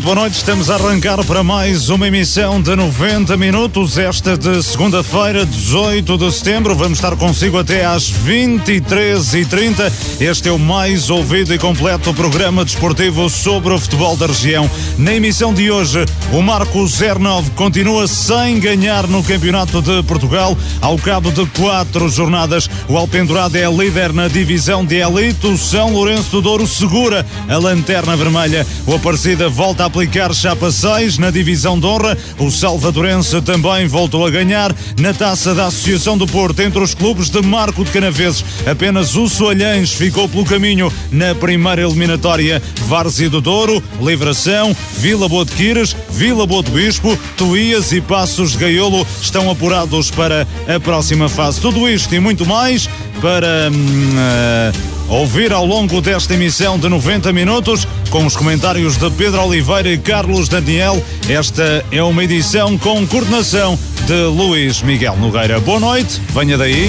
Muito boa noite, estamos a arrancar para mais uma emissão de 90 minutos, esta de segunda-feira, 18 de setembro. Vamos estar consigo até às 23h30. Este é o mais ouvido e completo programa desportivo sobre o futebol da região. Na emissão de hoje, o Marco 09 continua sem ganhar no Campeonato de Portugal. Ao cabo de quatro jornadas, o Alpendurado é líder na divisão de elite. O São Lourenço do Douro segura a lanterna vermelha. O Aparecida volta a aplicar chapa 6 na divisão de honra. O Salvadorense também voltou a ganhar na taça da Associação do Porto entre os clubes de Marco de Canaveses. Apenas o Soalhães ficou pelo caminho na primeira eliminatória. Várzea do Douro, Livração, Vila Boa de Quires, Vila Boa de Bispo, Tuías e Passos de Gaiolo estão apurados para a próxima fase. Tudo isto e muito mais para uh, ouvir ao longo desta emissão de 90 minutos com os comentários de Pedro Oliveira e Carlos Daniel. Esta é uma edição com coordenação de Luís Miguel Nogueira. Boa noite, venha daí.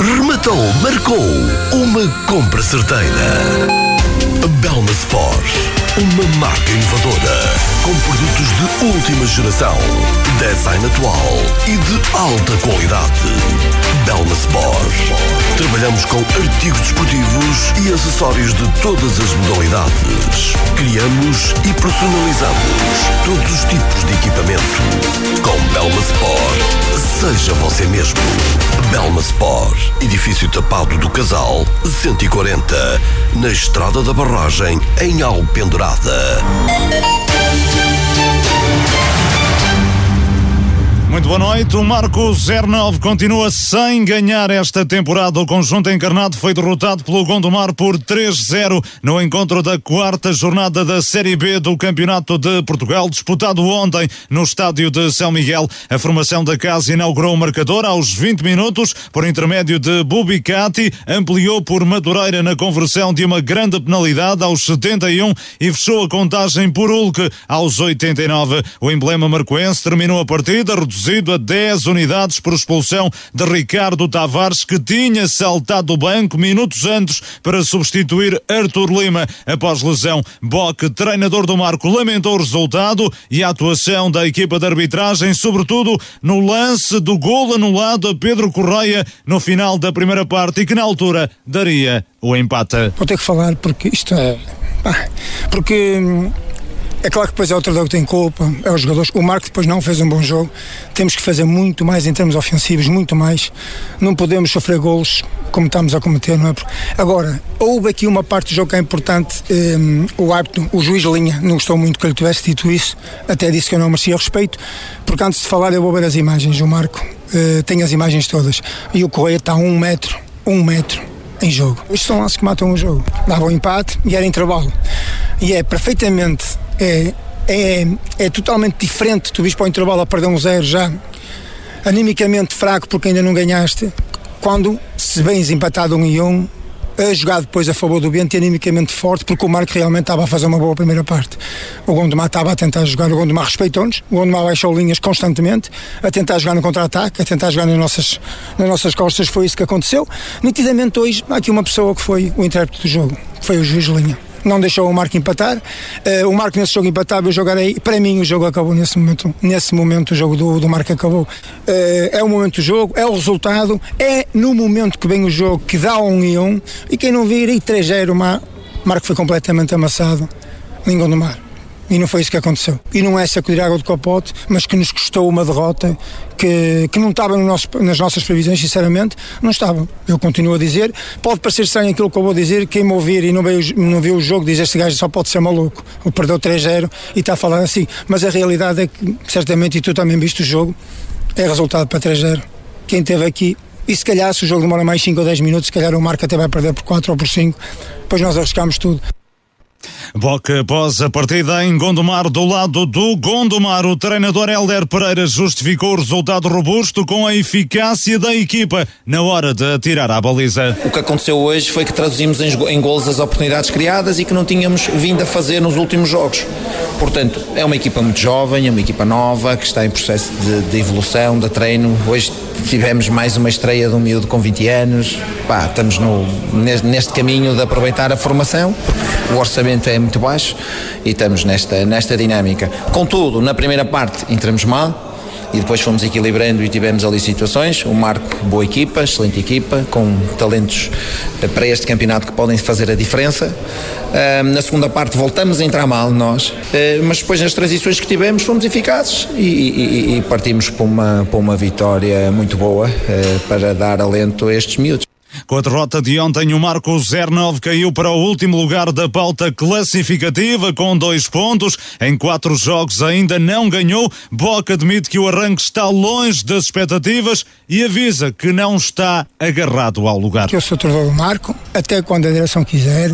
rematou, marcou uma compra certeira. Belma Sport, uma marca inovadora com produtos de última geração, design atual e de alta qualidade. Belma Sport. Trabalhamos com artigos desportivos e acessórios de todas as modalidades. Criamos e personalizamos todos os tipos de equipamento. Com Belma Sport, seja você mesmo. Belma Sport, edifício tapado do Casal, 140, na Estrada da Barragem, em Alpendurada. Muito boa noite. O Marco 09 continua sem ganhar esta temporada. O conjunto encarnado foi derrotado pelo Gondomar por 3-0 no encontro da quarta jornada da Série B do Campeonato de Portugal, disputado ontem no estádio de São Miguel. A formação da casa inaugurou o marcador aos 20 minutos por intermédio de Bubicati, ampliou por Madureira na conversão de uma grande penalidade aos 71 e fechou a contagem por Hulk aos 89. O emblema marcoense terminou a partida reduzido reduzido a 10 unidades por expulsão de Ricardo Tavares, que tinha saltado do banco minutos antes para substituir Arthur Lima após lesão. Bock, treinador do Marco, lamentou o resultado e a atuação da equipa de arbitragem, sobretudo no lance do gol anulado a Pedro Correia no final da primeira parte e que na altura daria o empate. Vou ter que falar porque isto é. Porque hum, é claro que depois é o treinador que tem culpa, é os jogadores. O Marco depois não fez um bom jogo. Temos que fazer muito mais em termos ofensivos, muito mais. Não podemos sofrer golos como estamos a cometer, não é? Agora, houve aqui uma parte do jogo que é importante. Um, o árbitro, o juiz linha, não gostou muito que ele tivesse dito isso. Até disse que eu não merecia respeito. Porque antes de falar, eu vou ver as imagens. O Marco uh, tem as imagens todas. E o Correia está a um metro, um metro em jogo. Isto são lances que matam o jogo. Dava um empate e era intervalo. E é perfeitamente é, é, é totalmente diferente. Tu viste para o intervalo a perder um zero já, animicamente fraco porque ainda não ganhaste. Quando se vens empatado um e um, a jogar depois a favor do Bento animicamente forte, porque o Marco realmente estava a fazer uma boa primeira parte. O Gondomar estava a tentar jogar, o Gondomar respeitou-nos, o Gondomar baixou linhas constantemente, a tentar jogar no contra-ataque, a tentar jogar nas nossas, nas nossas costas, foi isso que aconteceu. Nitidamente hoje, há aqui uma pessoa que foi o intérprete do jogo, foi o juiz linha não deixou o Marco empatar. Uh, o Marco nesse jogo empatava, eu jogarei. Para mim, o jogo acabou nesse momento. Nesse momento, o jogo do, do Marco acabou. Uh, é o momento do jogo, é o resultado, é no momento que vem o jogo que dá um e um. E quem não vir, e 3-0, o Marco foi completamente amassado. Lingon do Mar. E não foi isso que aconteceu. E não é sacudir água do capote, mas que nos custou uma derrota que, que não estava no nosso, nas nossas previsões, sinceramente, não estava. Eu continuo a dizer, pode parecer estranho aquilo que eu vou dizer, quem me ouvir e não viu, não viu o jogo diz este gajo só pode ser maluco. Ele perdeu 3-0 e está a falar assim. Mas a realidade é que, certamente, e tu também viste o jogo, é resultado para 3-0. Quem esteve aqui E se calhar, se o jogo demora mais 5 ou 10 minutos, se calhar o Marco até vai perder por 4 ou por 5, depois nós arriscamos tudo. Boca após a partida em Gondomar, do lado do Gondomar, o treinador Helder Pereira justificou o resultado robusto com a eficácia da equipa na hora de atirar à baliza. O que aconteceu hoje foi que traduzimos em, em golos as oportunidades criadas e que não tínhamos vindo a fazer nos últimos jogos. Portanto, é uma equipa muito jovem, é uma equipa nova que está em processo de, de evolução, de treino. Hoje tivemos mais uma estreia de um miúdo com 20 anos. Pá, estamos no, neste, neste caminho de aproveitar a formação, o orçamento é muito baixo e estamos nesta, nesta dinâmica. Contudo, na primeira parte entramos mal, e depois fomos equilibrando e tivemos ali situações. O Marco, boa equipa, excelente equipa, com talentos para este campeonato que podem fazer a diferença. na segunda parte voltamos a entrar mal nós, uh, mas depois nas transições que tivemos fomos eficazes e, e, e partimos para uma, para uma vitória muito boa uh, para dar alento a estes miúdos. Com a derrota de ontem, o Marco 09 caiu para o último lugar da pauta classificativa com dois pontos. Em quatro jogos ainda não ganhou. Boca admite que o arranque está longe das expectativas e avisa que não está agarrado ao lugar. Eu sou treinador do Marco, até quando a direção quiser,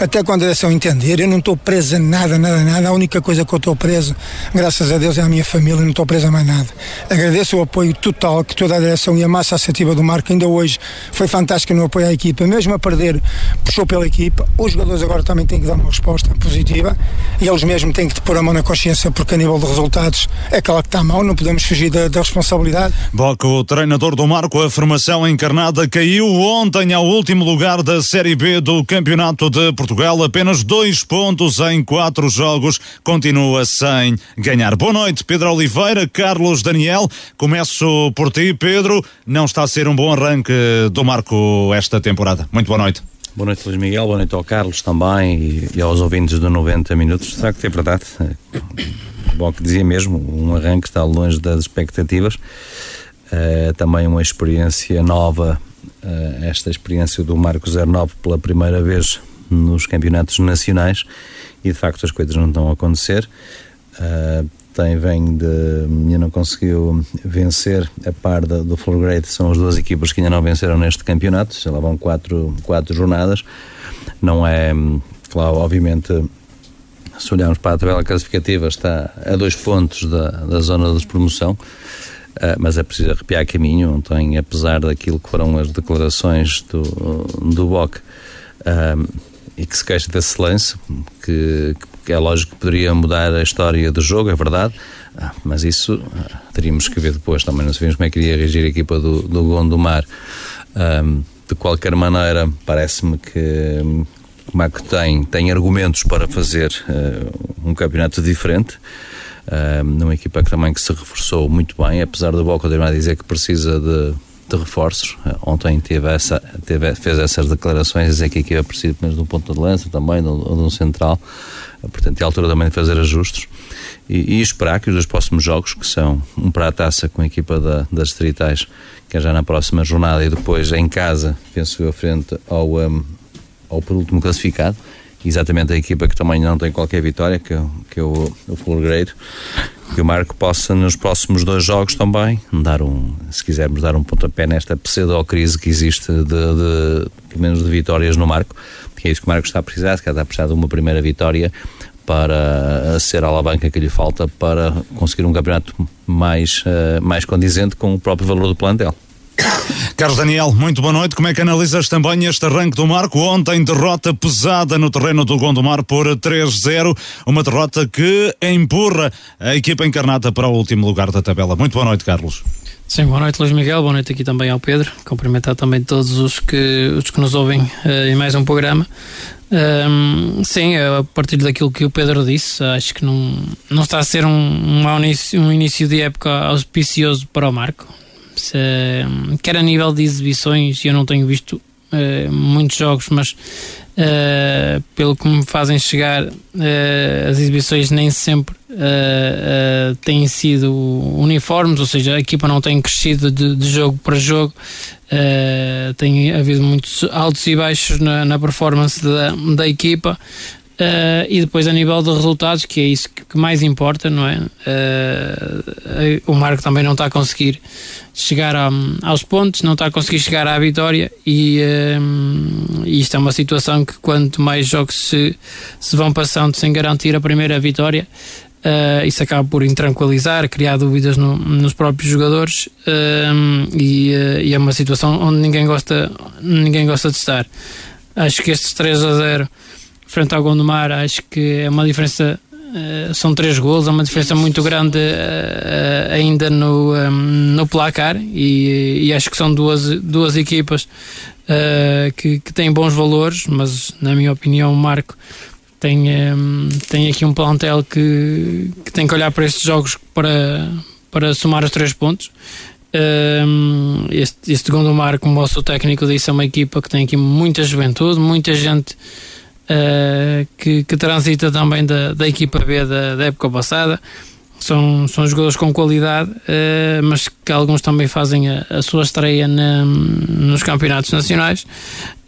até quando a direção entender. Eu não estou preso a nada, nada, nada. A única coisa que eu estou preso, graças a Deus, é a minha família. Não estou preso a mais nada. Agradeço o apoio total que toda a direção e a massa associativa do Marco ainda hoje foi fantástico fantástica no apoio à equipa, mesmo a perder, puxou pela equipa. Os jogadores agora também têm que dar uma resposta positiva e eles mesmo têm que pôr a mão na consciência, porque a nível de resultados é claro que está mal, não podemos fugir da, da responsabilidade. Boca, o treinador do Marco, a formação encarnada, caiu ontem ao último lugar da Série B do Campeonato de Portugal, apenas dois pontos em quatro jogos, continua sem ganhar. Boa noite, Pedro Oliveira, Carlos Daniel. Começo por ti, Pedro. Não está a ser um bom arranque do Marco esta temporada. Muito boa noite. Boa noite, Luís Miguel. Boa noite ao Carlos também e, aos ouvintes do 90 Minutos. Será que é verdade? Bom, que dizia mesmo, um arranque está longe das expectativas. Uh, também uma experiência nova, uh, esta experiência do Marco 09 pela primeira vez nos campeonatos nacionais e de facto as coisas não estão a acontecer. Uh, tem, vem de. ainda não conseguiu vencer a par da, do Full Grade, são as duas equipas que ainda não venceram neste campeonato, já lá vão quatro, quatro jornadas. Não é, claro, obviamente, se olharmos para a tabela classificativa, está a dois pontos da, da zona de promoção. Uh, mas é preciso arrepiar caminho. Ontem, apesar daquilo que foram as declarações do, do BOC uh, e que se queixa desse lance, que, que que é lógico que poderia mudar a história do jogo, é verdade, ah, mas isso ah, teríamos que ver depois. Também não sabemos como é que iria reagir a equipa do, do Gondomar. Um, de qualquer maneira, parece-me que o Marco tem, tem argumentos para fazer uh, um campeonato diferente. Numa equipa que também que se reforçou muito bem, apesar do Boca de dizer que precisa de, de reforços. Uh, ontem teve essa, teve, fez essas declarações, dizer que a equipa precisa de um ponto de lança também, de um central. Portanto, é a altura também de fazer ajustes e, e, esperar que os dois próximos jogos, que são um para a taça com a equipa da, das distritais, que é já na próxima jornada, e depois em casa, penso eu, frente ao, um, ao penúltimo classificado, exatamente a equipa que também não tem qualquer vitória, que, é, que é o, o Fulgreiro, que o Marco possa nos próximos dois jogos também dar um, se quisermos dar um pontapé nesta pseudo-crise que existe de, de, pelo menos de vitórias no Marco, que é isso que o Marcos está a precisar, se calhar está a precisar de uma primeira vitória para ser a alavanca que lhe falta para conseguir um campeonato mais, uh, mais condizente com o próprio valor do plantel. Carlos Daniel, muito boa noite. Como é que analisas também este arranque do Marco? Ontem, derrota pesada no terreno do Gondomar por 3-0. Uma derrota que empurra a equipa encarnada para o último lugar da tabela. Muito boa noite, Carlos. Sim, boa noite Luís Miguel, boa noite aqui também ao Pedro, cumprimentar também todos os que, os que nos ouvem uh, em mais um programa. Um, sim, a partir daquilo que o Pedro disse, acho que não, não está a ser um, um, início, um início de época auspicioso para o Marco. Se, quer a nível de exibições, eu não tenho visto uh, muitos jogos, mas uh, pelo que me fazem chegar, uh, as exibições nem sempre uh, têm sido uniformes, ou seja, a equipa não tem crescido de, de jogo para jogo. tem havido muitos altos e baixos na, na performance da, da equipa. Uh, e depois a nível de resultados, que é isso que mais importa, não é? Uh, o Marco também não está a conseguir chegar a, aos pontos, não está a conseguir chegar à vitória e, uh, isto é uma situação que quanto mais jogos se, se vão passando sem garantir a primeira vitória, Uh, isso acaba por intranquilizar, criar dúvidas no, nos próprios jogadores uh, e, uh, e, é uma situação onde ninguém gosta, ninguém gosta de estar. Acho que estes 3 a 0 frente ao Gondomar, acho que é uma diferença. são três gols, é uma diferença muito grande ainda no, um, no placar e, e, acho que são duas, duas equipas que, que têm bons valores, mas na minha opinião o Marco tem, um, tem aqui um plantel que, que tem que olhar para estes jogos para, para somar os três pontos. Um, este, este Gondomar, como o seu técnico disse, é uma equipa que tem aqui muita juventude, muita gente uh, que, que transita também da, da equipa B da, da época passada são, são jogadores com qualidade, uh, mas que alguns também fazem a, a sua estreia na, nos campeonatos nacionais.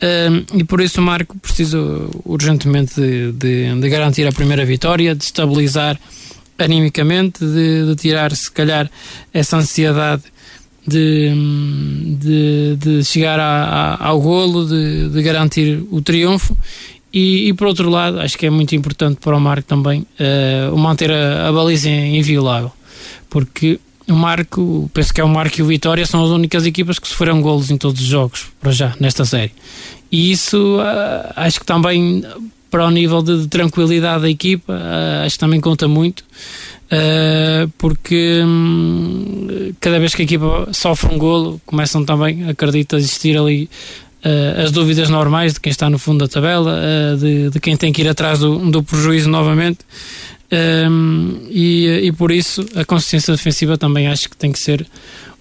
Uh, e por isso o Marco precisa urgentemente de, de, de, garantir a primeira vitória, de estabilizar animicamente, de, de tirar, se calhar, essa ansiedade de, de, de chegar a, a, ao golo, de, de garantir o triunfo e, e, por outro lado, acho que é muito importante para o Marco também uh, manter a, a baliza inviolável, porque o Marco, penso que é o Marco e o Vitória são as únicas equipas que sofreram golos em todos os jogos, para já, nesta série. E isso uh, acho que também para o nível de, de tranquilidade da equipa, uh, acho que também conta muito, uh, porque um, cada vez que a equipa sofre um golo, começam também, acredito, a existir ali as dúvidas normais de quem está no fundo da tabela, uh, de, de, quem tem que ir atrás do, do prejuízo novamente. Um, ehm, e, e por isso a consistência defensiva também acho que tem que ser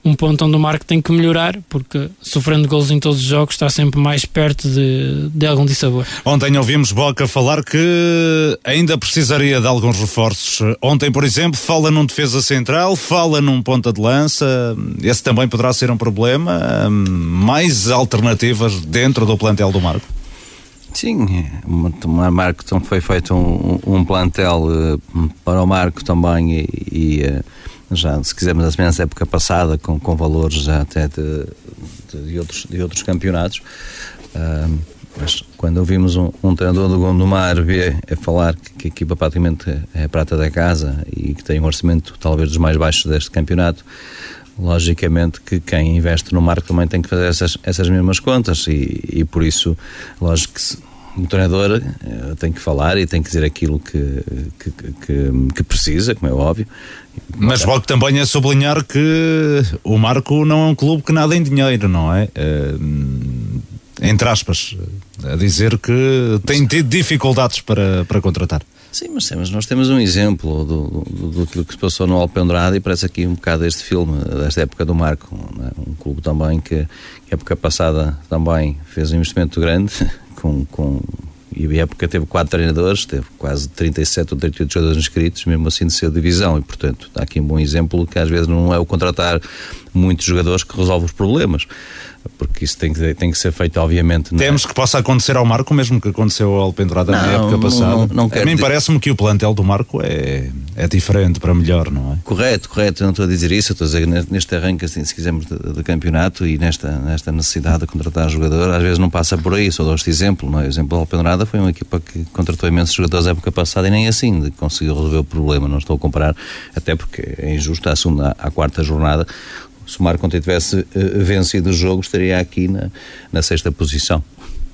um ponto onde o Marco tem que melhorar, porque sofrendo gols em todos os jogos está sempre mais perto de, de algum dissabor. Ontem ouvimos Boca falar que ainda precisaria de alguns reforços. Ontem, por exemplo, fala num defesa central, fala num ponta de lança. Esse também poderá ser um problema. Mais alternativas dentro do plantel do Marco? Sim, o Marco foi feito um, um plantel uh, para o Marco também e, e uh, já, se quisermos, a semelhança época passada, com, com valores já até de, de, outros, de outros campeonatos. Uh, mas quando ouvimos um, um treinador do Gondomar ver a falar que, que, a equipa praticamente é a prata da casa e que tem um orçamento talvez dos mais baixos deste campeonato, logicamente que quem investe no marco também tem que fazer essas, essas mesmas contas e, e por isso, lógico que se, o treinador uh, tem que falar e tem que dizer aquilo que, que, que, que precisa, como é óbvio. Mas logo também é sublinhar que o Marco não é um clube que nada em dinheiro, não é? Uh, entre aspas, a dizer que tem tido dificuldades para, para contratar. Sim, mas, mas nós temos um exemplo do, do, do, que se passou no Alpendrada e parece aqui um bocado este filme, desta época do Marco. É? Um clube também que, que época passada também fez um investimento grande com, com e a época teve quatro treinadores, teve quase 37 ou 38 jogadores inscritos, mesmo assim de ser divisão, e portanto está aqui um bom exemplo que às vezes não é o contratar muitos jogadores que resolve os problemas porque isso tem que, tem que ser feito, obviamente. É? Temos que possa acontecer ao Marco, mesmo que aconteceu ao Alpendurada na época passada. Não, não, não a mim parece-me que o plantel do Marco é, é diferente para melhor, não é? Correto, correto. Eu não estou a dizer isso, estou a dizer neste arranque, assim, se quisermos, de, de, campeonato e nesta, nesta necessidade de contratar jogador, às vezes não passa por aí. Só dou este exemplo, não é? O exemplo do Alpendurada foi uma equipa que contratou imensos jogadores na época passada e nem assim conseguiu resolver o problema. Não estou a comparar, até porque é injusto, à, segunda, à quarta jornada se o Marco tivesse uh, vencido o jogo, estaria aqui na, na sexta posição.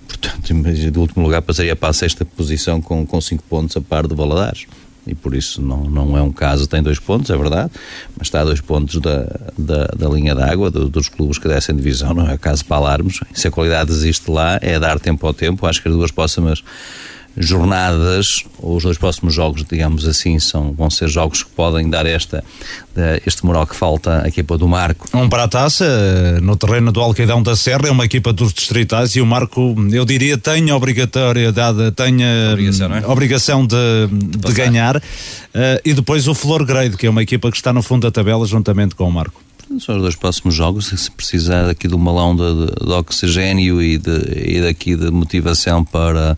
Portanto, do último lugar passaria para a sexta posição com, com cinco pontos a par do Valadares. E por isso não, não é um caso, tem dois pontos, é verdade, mas está a dois pontos da, da, da linha d'água do, dos clubes que descem divisão, não é caso para alarmos. Se a qualidade existe lá, é dar tempo ao tempo. Acho que as duas próximas jornadas, ou os dois próximos jogos, digamos assim, são, vão ser jogos que podem dar esta, este moral que falta à equipa do Marco. Um para a taça, no terreno do Alqueidão da Serra, é uma equipa dos distritais e o Marco, eu diria, tem a obrigatoriedade, tem a obrigação, é? obrigação de, de, de ganhar. Uh, e depois o Flor Grade, que é uma equipa que está no fundo da tabela juntamente com o Marco. São os dois próximos jogos. Se precisar aqui do malão de, de, oxigênio e, de, e daqui de motivação para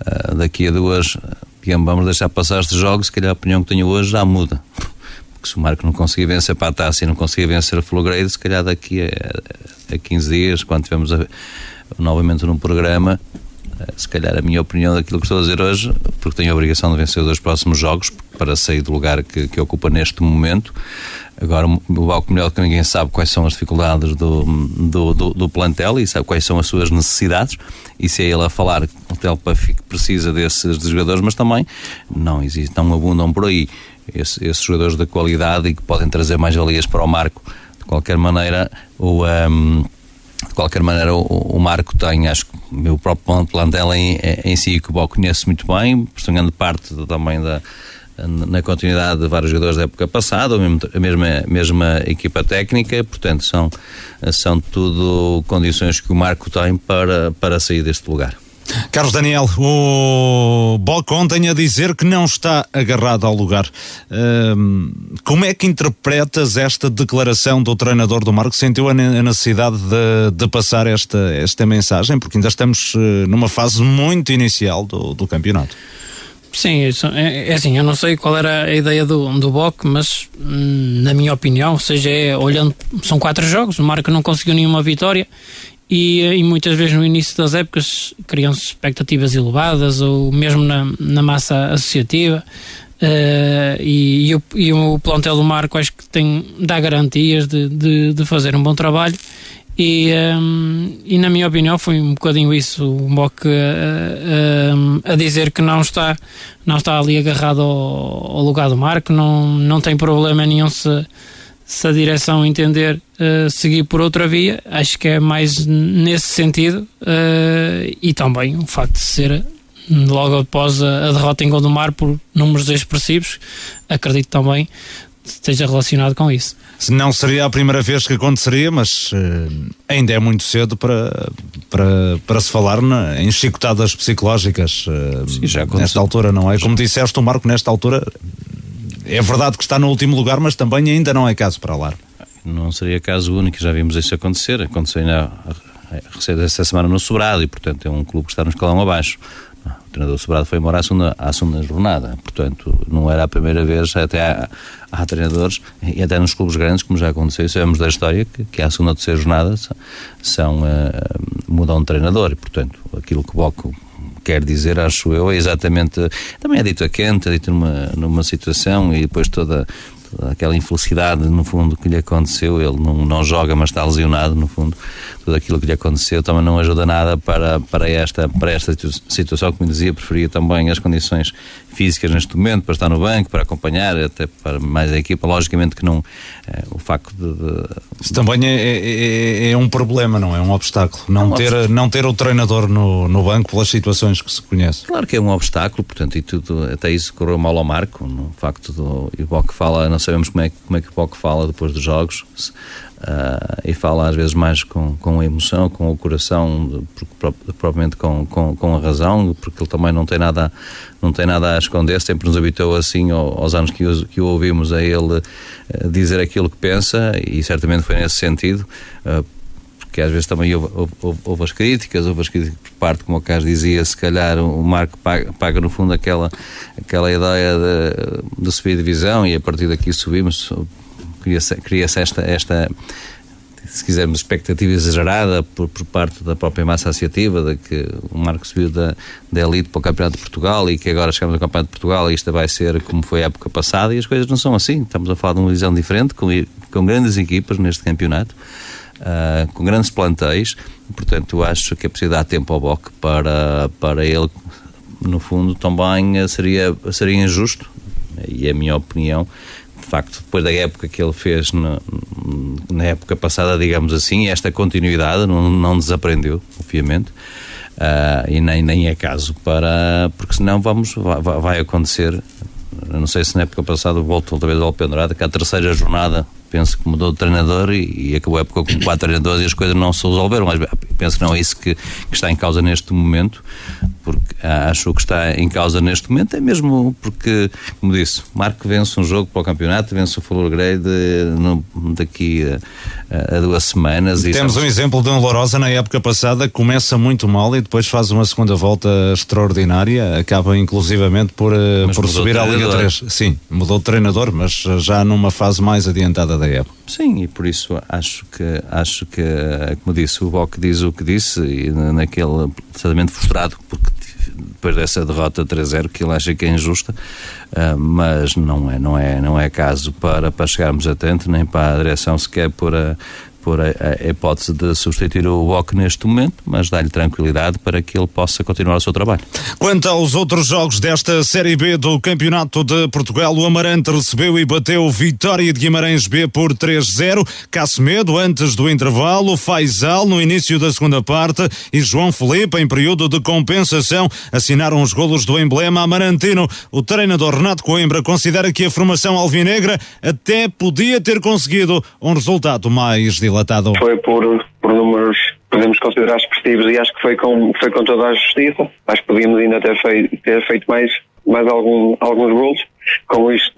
uh, daqui a duas, digamos, vamos deixar passar estes jogos, se calhar a opinião que tenho hoje já muda. Porque se o Marco não conseguir vencer para a taça e não conseguir vencer a Flowgrade, se calhar daqui a, a 15 dias, quando tivermos novamente num programa, eh, se calhar a minha opinião daquilo que estou a dizer hoje, porque tenho a obrigação de vencer os dois próximos jogos para sair do lugar que, que ocupa neste momento. Agora, o Balco melhor que ninguém sabe quais são as dificuldades do, do, do, do, plantel e sabe quais são as suas necessidades. E se é ele a falar o Telpa precisa desses jogadores, mas também não existe, não abundam por aí esses, esses jogadores de qualidade e que podem trazer mais valias para o Marco. De qualquer maneira, o. Um, de qualquer maneira, o, o, Marco tem, acho que o meu próprio plantel em, em si, que o Bó conhece muito bem, por grande parte também da, na continuidade de vários jogadores da época passada, a mesma, a mesma equipa técnica, portanto, são, são tudo condições que o Marco tem para, para sair deste lugar. Carlos Daniel, o Balcon tem a dizer que não está agarrado ao lugar. como é que interpretas esta declaração do treinador do Marco? Sentiu a necessidade de, de passar esta, esta mensagem? Porque ainda estamos eh, numa fase muito inicial do, do campeonato. Sim, é, é, assim, eu não sei qual era a ideia do, do Boc, mas hum, na minha opinião, seja, é, olhando, são quatro jogos, o Marco não conseguiu nenhuma vitória e, e, muitas vezes no início das épocas criam-se expectativas elevadas ou mesmo na, na massa associativa uh, e, e, o, e o plantel do Marco acho que tem, dá garantias de, de, de fazer um bom trabalho e, um, e na minha opinião foi um bocadinho isso o Mock uh, a dizer que não está não está ali agarrado ao, ao lugar do Marco não, não tem problema nenhum se se a direção entender uh, seguir por outra via, acho que é mais nesse sentido uh, e também o facto de ser logo após a, a derrota em Gondomar por números expressivos, acredito também esteja relacionado com isso. Não seria a primeira vez que aconteceria, mas uh, ainda é muito cedo para, para, para se falar na, em chicotadas psicológicas uh, Sim, já nesta altura, não é? Como disseste, o Marco, nesta altura é verdade que está no último lugar, mas também ainda não é caso para lá. Não seria caso único, já vimos isso acontecer. Aconteceu ainda esta semana no Sobrado e, portanto, é um clube que está no escalão abaixo. O treinador Sobrado foi embora à segunda, à segunda jornada, portanto, não era a primeira vez, até há, há treinadores, e até nos clubes grandes, como já aconteceu, sabemos da história, que, que à segunda ou terceira jornada são, uh, mudam de treinador, e, portanto, aquilo que Boco quer dizer, acho eu, é exatamente. Também é dito a quente, é dito numa, numa situação e depois toda aquela infelicidade, no fundo, que lhe aconteceu. Ele não, não joga, mas está lesionado, no fundo. Tudo aquilo que lhe aconteceu também não ajuda nada para, para, esta, para esta situação. Como dizia, preferia também as condições físicas neste momento para estar no banco, para acompanhar, até para mais a equipa. Logicamente que não. É, o facto de. de... Isso também é, é, é, é, um problema, não é? Um obstáculo. Não, um ter, obstáculo. não ter o treinador no, no banco pelas situações que se conhece. Claro que é um obstáculo, portanto, e tudo, até isso correu mal ao Marco. No facto do. E o Boc fala, não sabemos como é, como é que o Boc fala depois dos jogos. Uh, e fala às vezes mais com, com a emoção, com o coração, propriamente com, com, com, a razão, porque ele também não tem nada, não tem nada a esconder, sempre nos habitou assim aos anos que o, que o ouvimos a ele uh, dizer aquilo que pensa, e certamente foi nesse sentido. Uh, porque às vezes também houve, houve, houve, as críticas, houve as críticas por parte, como o Carlos dizia, se calhar o Marco paga, paga no fundo aquela, aquela ideia de, de subir divisão e a partir daqui subimos cria-se cria esta, esta, se quisermos, expectativa exagerada por, por, parte da própria massa associativa de que o Marco subiu da, da elite para o Campeonato de Portugal e que agora chegamos ao Campeonato de Portugal e isto vai ser como foi a época passada e as coisas não são assim. Estamos a falar de uma visão diferente, com, com grandes equipas neste campeonato, uh, com grandes plantéis, portanto acho que é preciso dar tempo ao Boc para, para ele, no fundo, também seria, seria injusto, e é a minha opinião, facto, depois da época que ele fez na, na época passada, digamos assim, esta continuidade não, não desaprendeu, obviamente. Uh, e nem, nem é caso para. porque senão vamos, vai, vai acontecer. Não sei se na época passada volto outra vez ao Pendurado, que a terceira jornada penso que mudou de treinador e, e acabou a época com quatro treinadores e as coisas não se resolveram. Mas penso que não é isso que, que está em causa neste momento, porque acho que está em causa neste momento é mesmo porque, como disse, Marco vence um jogo para o campeonato, vence o Fuller Grade no, daqui a, a, duas semanas. Temos um exemplo de um Lourosa na época passada, começa muito mal e depois faz uma segunda volta extraordinária, acaba inclusivamente por, eh, por subir à Liga 3. Sim, mudou de treinador, mas já numa fase mais adiantada época. Sim, e por isso acho que, acho que como disse, o Boc diz o que disse e naquele certamente frustrado, porque depois dessa derrota 3-0 que ele acha que é injusta, uh, mas não é, não é, não é caso para, para chegarmos a tanto, nem para a direção sequer por a, por a, a hipótese de substituir o Bock neste momento, mas dá-lhe tranquilidade para que ele possa continuar o seu trabalho. Quanto aos outros jogos desta Série B do Campeonato de Portugal, o Amarante recebeu e bateu Vitória de Guimarães B por 3-0, Casemedo antes do intervalo, Faisal no início da segunda parte e João Felipe em período de compensação assinaram os golos do emblema amarantino. O treinador Renato Coimbra considera que a formação alvinegra até podia ter conseguido um resultado mais direto dilatado? Foi por, por números podemos considerar expressivos e acho que foi com, foi com toda a justiça. Acho que podíamos ainda ter feito, ter feito mais, mais algum, alguns gols. Com isto,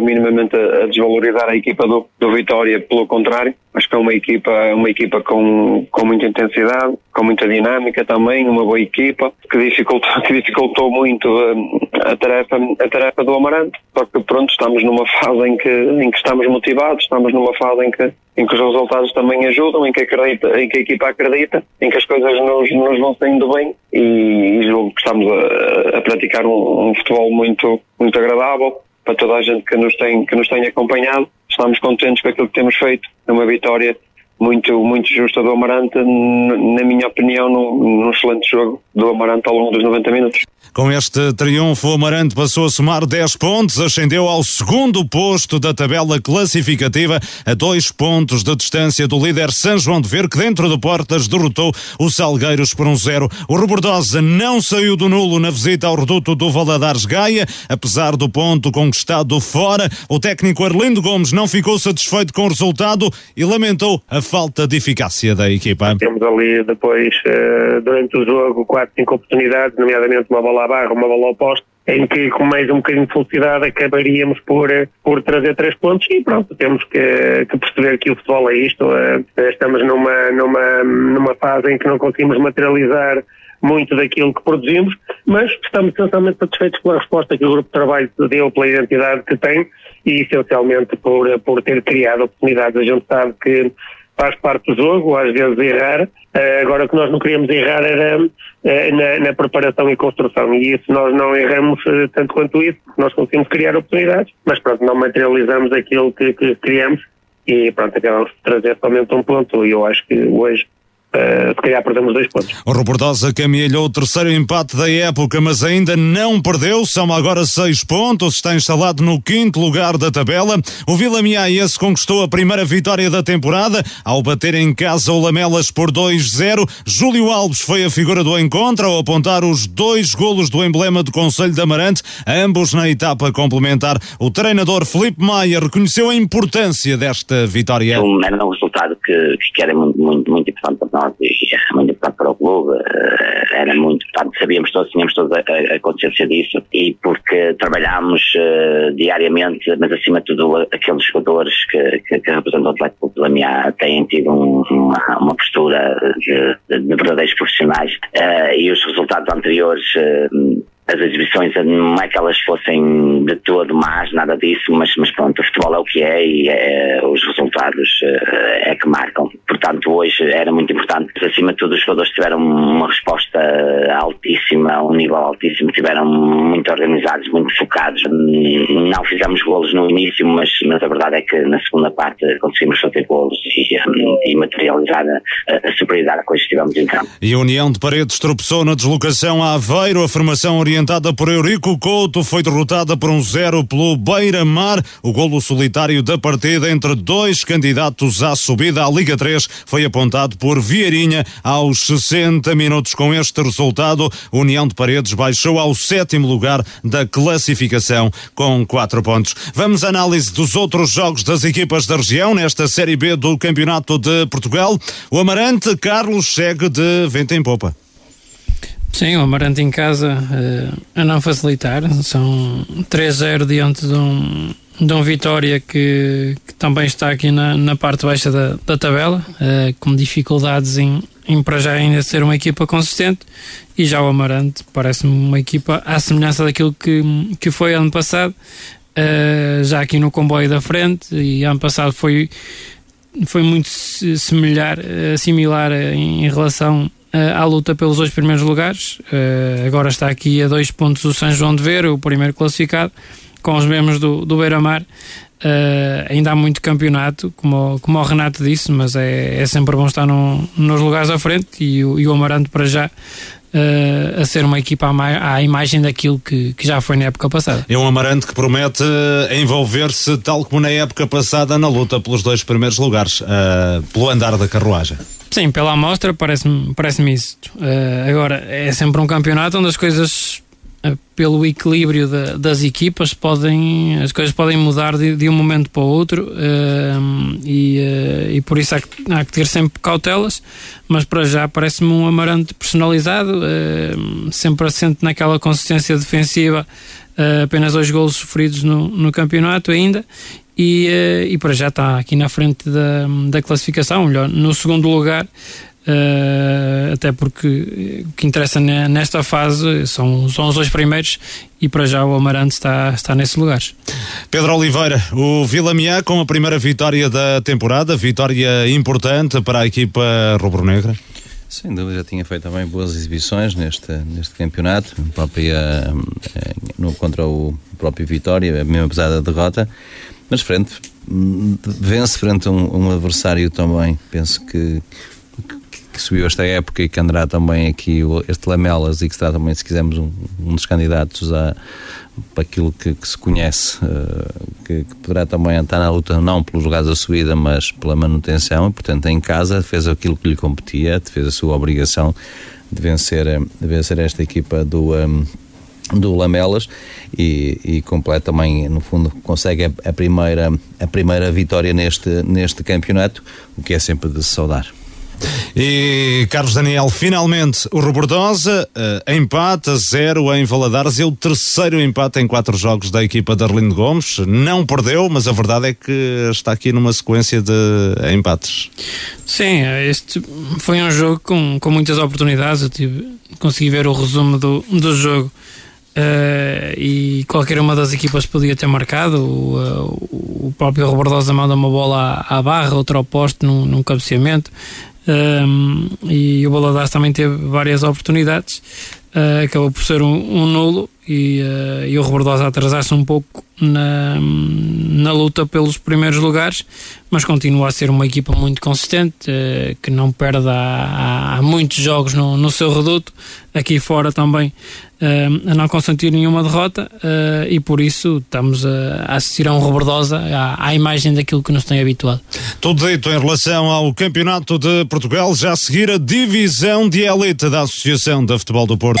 estou minimamente a, desvalorizar a equipa do, do Vitória, pelo contrário. Acho que é uma equipa, uma equipa com, com muita intensidade, com muita dinâmica também, uma boa equipa, que dificultou, que dificultou muito a, a, tarefa, a tarefa do Amarante. Só que pronto, estamos numa fase em que, em que estamos motivados, estamos numa fase em que, em que os resultados também ajudam, em que, acredita, em que a equipa acredita, em que as coisas nos, nos vão saindo bem e, e julgo que estamos a, a praticar um, um futebol muito, muito agradável para toda a gente que nos tem, que nos tem acompanhado. Estamos contentes com aquilo que temos feito. É uma vitória muito, muito justa do Amarante, na minha opinião, num, num excelente jogo do Amarante ao longo dos 90 minutos. Com este triunfo, o Amarante passou a somar 10 pontos, ascendeu ao segundo posto da tabela classificativa, a dois pontos de distância do líder São João de Ver, que dentro de portas derrotou o Salgueiros por um zero. O Robordosa não saiu do nulo na visita ao reduto do Valadares Gaia, apesar do ponto conquistado fora. O técnico Arlindo Gomes não ficou satisfeito com o resultado e lamentou a falta de eficácia da equipa. Temos ali depois, eh, durante o jogo, quatro, cinco oportunidades, nomeadamente uma bola à barra, uma bola ao posto, em que com mais um bocadinho de felicidade acabaríamos por, eh, por trazer três pontos e pronto, temos que, que perceber que o futebol é isto. Eh, estamos numa, numa, numa fase em que não conseguimos materializar muito daquilo que produzimos, mas estamos essencialmente satisfeitos pela resposta que o grupo de trabalho deu, pela identidade que tem e essencialmente por, por ter criado oportunidades. A gente sabe que faz parte do jogo, às vezes errar. Uh, agora, o que nós não queríamos errar era uh, na, na, preparação e construção, e isso nós não erramos uh, tanto quanto isso, nós conseguimos criar oportunidades, mas pronto, não materializamos aquilo que, que criamos e pronto, acabamos de trazer somente um ponto, e eu acho que hoje Uh, se calhar perdemos dois pontos. O Reportosa caminhou o terceiro empate da época, mas ainda não perdeu. São agora seis pontos. Está instalado no quinto lugar da tabela. O Vila Miaiense conquistou a primeira vitória da temporada ao bater em casa o Lamelas por 2-0. Júlio Alves foi a figura do encontro ao apontar os dois golos do emblema do Conselho de Amarante, ambos na etapa complementar. O treinador Felipe Maia reconheceu a importância desta vitória. Era um resultado que, que era muito, muito, muito importante para nós nós muito para o clube, eh, era muito importante, sabíamos todos, tínhamos toda a, a consciência disso e porque trabalhámos uh, diariamente, mas acima de tudo aqueles jogadores que, que, que representam o Atlético de Lamiá têm tido um, uma, uma postura de, de verdadeiros profissionais. Uh, e os resultados anteriores uh, as exibições não é que elas fossem de todo más, nada disso, mas, mas pronto, o futebol é o que é e é, os resultados é, é que marcam. Portanto, hoje era muito importante, acima de tudo, os jogadores tiveram uma resposta altíssima, um nível altíssimo, tiveram muito organizados, muito focados. Não fizemos golos no início, mas, mas a verdade é que na segunda parte conseguimos fazer golos e, e materializar a, a superioridade que hoje estivemos em campo. E a União de Paredes tropeçou na deslocação a Aveiro, a formação oriental orientada por Eurico Couto, foi derrotada por um zero pelo Beira-Mar. O golo solitário da partida entre dois candidatos à subida à Liga 3 foi apontado por Vieirinha aos 60 minutos. Com este resultado, União de Paredes baixou ao sétimo lugar da classificação com quatro pontos. Vamos à análise dos outros jogos das equipas da região nesta Série B do Campeonato de Portugal. O Amarante Carlos segue de vento em popa. Sim, o Amarante em casa uh, a não facilitar. São 3-0 diante de um, de um Vitória que, que também está aqui na, na parte baixa da, da tabela, uh, com dificuldades em, em para já ainda ser uma equipa consistente. E já o Amarante parece-me uma equipa à semelhança daquilo que, que foi ano passado, uh, já aqui no comboio da frente. E ano passado foi, foi muito similar, similar em, em relação à luta pelos dois primeiros lugares. Uh, agora está aqui a dois pontos do São João de Ver, o primeiro classificado, com os mesmos do, do Beira-Mar. Uh, ainda há muito campeonato, como, como o Renato disse, mas é, é sempre bom estar no, nos lugares à frente e, o, e o Amarante para já Uh, a ser uma equipa à, à imagem daquilo que, que, já foi na época passada. É um Amarante que promete envolver-se, tal como na época passada, na luta pelos dois primeiros lugares, uh, pelo andar da carruagem. Sim, pela amostra parece-me parece isso. Uh, agora, é sempre um campeonato onde as coisas, uh, pelo equilíbrio das equipas, podem, as coisas podem mudar de, de um momento para o outro uh, e, e por isso há que, há que, ter sempre cautelas. Mas para já parece-me um amarante personalizado, sempre assente naquela consistência defensiva. apenas dois golos sofridos no, no campeonato ainda e, eh, e para já está aqui na frente da, da classificação, melhor, no segundo lugar. Uh, até porque o que interessa nesta fase são, são os dois primeiros e para já o Amarante está, está nesses lugares. Pedro Oliveira, o Vila Miá com a primeira vitória da temporada, vitória importante para a equipa rubro-negra. Sem dúvida, já tinha feito também boas exibições neste, neste campeonato, própria, eh, no, contra o próprio Vitória, mesmo apesar da derrota. Mas frente, vence frente a um, um adversário também, penso que, que, subiu esta época e que andará também aqui este Lamelas e que será também, se quisermos, um, um dos candidatos a, para aquilo que, que se conhece, uh, que, que, poderá também estar na luta não pelos lugares da subida, mas pela manutenção, e portanto em casa fez aquilo que lhe competia, fez a sua obrigação de vencer, de vencer esta equipa do. Um, do Lamelas e, e completa também, no fundo, consegue a, a, primeira, a primeira vitória neste, neste campeonato, o que é sempre de saudar. E Carlos Daniel, finalmente o Robordosa uh, empate a zero em Valadares é o terceiro empate em quatro jogos da equipa de Arlindo Gomes. Não perdeu, mas a verdade é que está aqui numa sequência de empates. Sim, este foi um jogo com, com muitas oportunidades. Eu tive, consegui ver o resumo do, do jogo Uh, e qualquer uma das equipas podia ter marcado. O, uh, o próprio manda uma bola à, à barra, outra ao poste num, num cabeceamento. Um, e o Baladas também teve várias oportunidades. Uh, acabou por ser um, um nulo e, e o Robordosa atrasar-se um pouco na, na luta pelos primeiros lugares, mas continua a ser uma equipa muito consistente, que não perde há, há muitos jogos no, no seu reduto. Aqui fora também uh, a não consentir nenhuma derrota uh, e por isso estamos a, a assistir a um rebordosa à, à, imagem daquilo que nos tem habituado. Tudo dito em relação ao Campeonato de Portugal, já a seguir a divisão de elite da Associação de Futebol do Porto.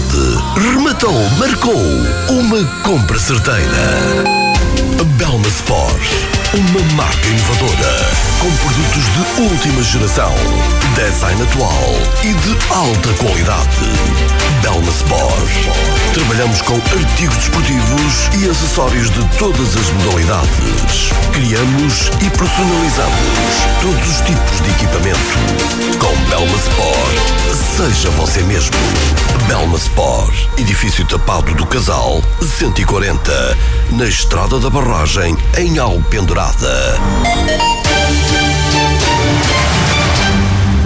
rematou, marcou uma compra certeira. Belma Sport, uma marca inovadora, com produtos de última geração, design atual e de alta qualidade. Belma Sport. Trabalhamos com artigos desportivos e acessórios de todas as modalidades. Criamos e personalizamos todos os tipos de equipamento. Com Belma Sport Seja você mesmo. Belma Sport, edifício tapado do Casal, 140, na Estrada da Barragem, em Alpendurada.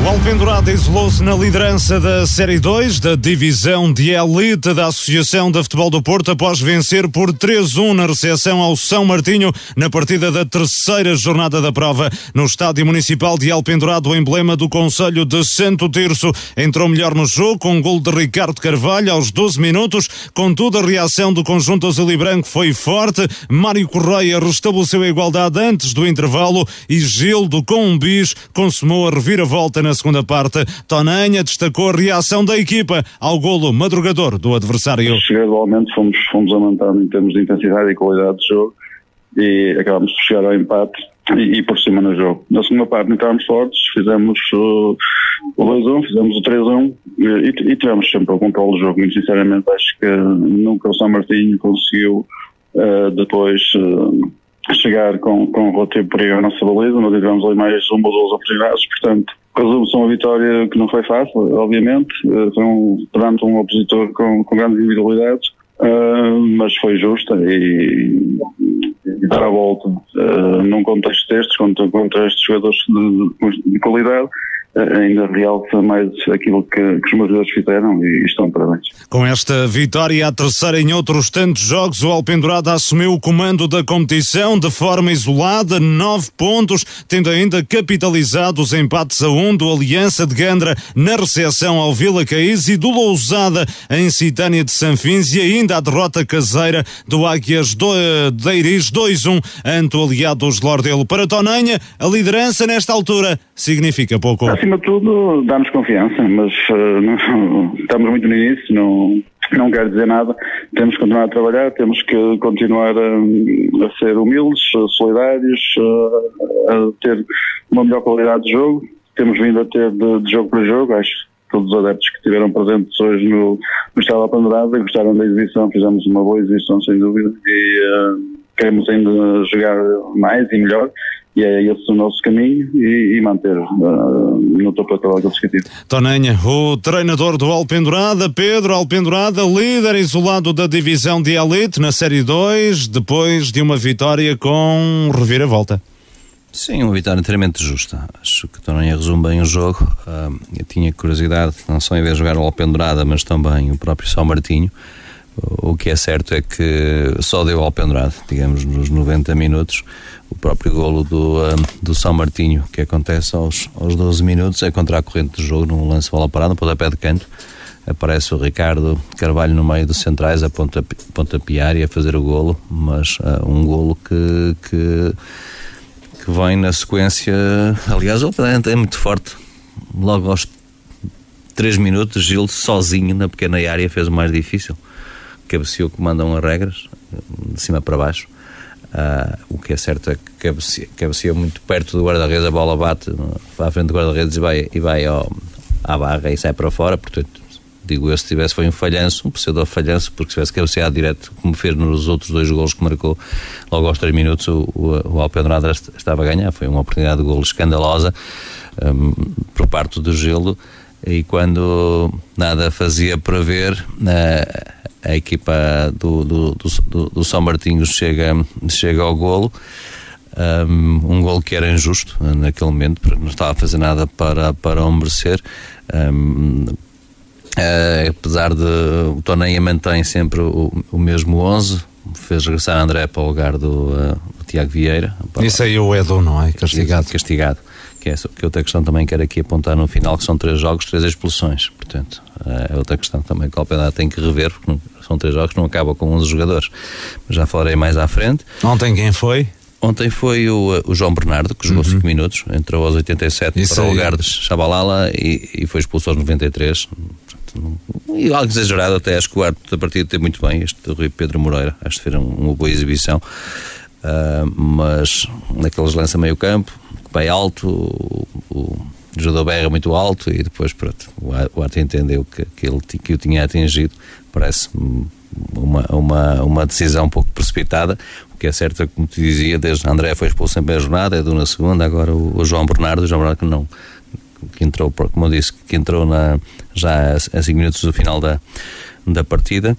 O Alpendurada isolou-se na liderança da Série 2 da Divisão de Elite da Associação de Futebol do Porto após vencer por 3-1 na recepção ao São Martinho na partida da terceira jornada da prova. No Estádio Municipal de Alpendurado, o emblema do Conselho de Santo Tirso entrou melhor no jogo com um gol de Ricardo Carvalho aos 12 minutos. Contudo, a reação do conjunto azul e branco foi forte. Mário Correia restabeleceu a igualdade antes do intervalo e Gildo, com um bis, consumou a reviravolta na segunda parte. Tonanha destacou a reação da equipa ao golo madrugador do adversário. Gradualmente fomos, fomos aumentando em termos de intensidade e qualidade de jogo e acabamos de chegar ao empate e, e por cima no jogo. Na segunda parte entramos fortes, fizemos uh, o 2-1, fizemos o 3-1 e, e tivemos sempre o controle do jogo. Muito sinceramente acho que nunca o São Martinho conseguiu uh, depois uh, chegar com, com relativo perigo à nossa baliza, nós tivemos ali mais uma ou duas oportunidades, portanto resume-se uma vitória que não foi fácil, obviamente, foi um, perante um opositor com, com grandes individualidades, uh, mas foi justa e, e dar a volta uh, num contexto destes, contra, contra estes jogadores de, de qualidade, ainda realça mais aquilo que, que os meus jogadores fizeram e estão parabéns. Com esta vitória, a terceira em outros tantos jogos, o Alpendurada assumiu o comando da competição de forma isolada, nove pontos, tendo ainda capitalizado os empates a um do Aliança de Gandra na recepção ao Vila Caís e do Lousada em Citânia de Sanfins e ainda a derrota caseira do Águias do, de Eiris 2-1 ante o aliado dos Lordelo. Para Tonanha, a liderança nesta altura significa pouco acima de tudo, dá-nos confiança, mas uh, estamos muito no início, não, não quer dizer nada. Temos que continuar a trabalhar, temos que continuar a, a ser humildes, solidários, a, a, ter uma melhor qualidade de jogo. Temos vindo a ter de, de jogo para jogo, acho que todos os adeptos que estiveram presentes hoje no, no Estado da Pandorada gostaram da exibição, fizemos uma boa exibição sem dúvida e uh, queremos ainda jogar mais e melhor e é esse o nosso caminho e, e manter uh, no topo da tabela classificativa. Tonenha, o treinador do Alpendurada, Pedro Alpendurada, líder isolado da divisão de elite na Série 2, depois de uma vitória com reviravolta. Sim, uma vitória inteiramente justa. Acho que Tonenha resume bem o jogo. Uh, eu tinha curiosidade, não só em ver jogar o Alpendurada, mas também o próprio São Martinho. O que é certo é que só deu ao pendurado, digamos, nos 90 minutos. O próprio golo do, um, do São Martinho, que acontece aos, aos 12 minutos, é contra a corrente do jogo, num lance bola parada, no pontapé de canto. Aparece o Ricardo Carvalho no meio dos centrais, a ponta, pontapear e a fazer o golo, mas uh, um golo que, que, que vem na sequência. Aliás, o é muito forte. Logo aos 3 minutos, Gil sozinho na pequena área fez o mais difícil cabeceou como mandam as regras, de cima para baixo. Uh, o que é certo é que cabeceou, cabeceou muito perto do guarda-redes, a bola bate à frente do guarda-redes e vai, e vai ao, à barra e sai para fora. Portanto, digo eu, se tivesse foi um falhanço, um pseudo-falhanço, porque se tivesse cabeceado direto, como fez nos outros dois golos que marcou logo aos 3 minutos, o, o, o estava a ganhar. Foi uma oportunidade de golo escandalosa um, por parte do Gelo. E quando nada fazia para ver, uh, a equipa do, do, do, do São Martinho chega, chega ao golo. Um, um golo que era injusto naquele momento, porque não estava a fazer nada para, para o merecer. Um, uh, apesar de o Toneia mantém sempre o, o mesmo 11, fez regressar André para o lugar do, uh, Tiago Vieira. Isso aí o Edu, não é? Castigado. Castigado. Que é, que é outra questão também quero aqui apontar no final, que são três jogos, três expulsões. Portanto, eh, é outra questão também que o Alpendade tem que rever, porque são três jogos, não acaba com 11 jogadores. Mas já falarei mais à frente. Ontem quem foi? Ontem foi o, o João Bernardo, que jogou 5 uhum. minutos, entrou aos 87 Isso para o lugar de Chabalala e, e foi expulso aos 93. E algo exagerado, até acho que o árbitro da partida teve muito bem, este Rui Pedro Moreira, acho que fez uma boa exibição. Uh, mas naqueles lança meio campo, bem alto, o, o jogador berra muito alto e depois pronto, o árbitro entendeu que, que, ele, que o tinha atingido, parece uma, uma, uma decisão um pouco precipitada, o que é certo é como te dizia, desde André foi expulso em primeira jornada, Edu na segunda, agora o, o João Bernardo, o João Bernardo que não que entrou, como eu disse, que entrou na, já a 5 minutos do final da, da partida.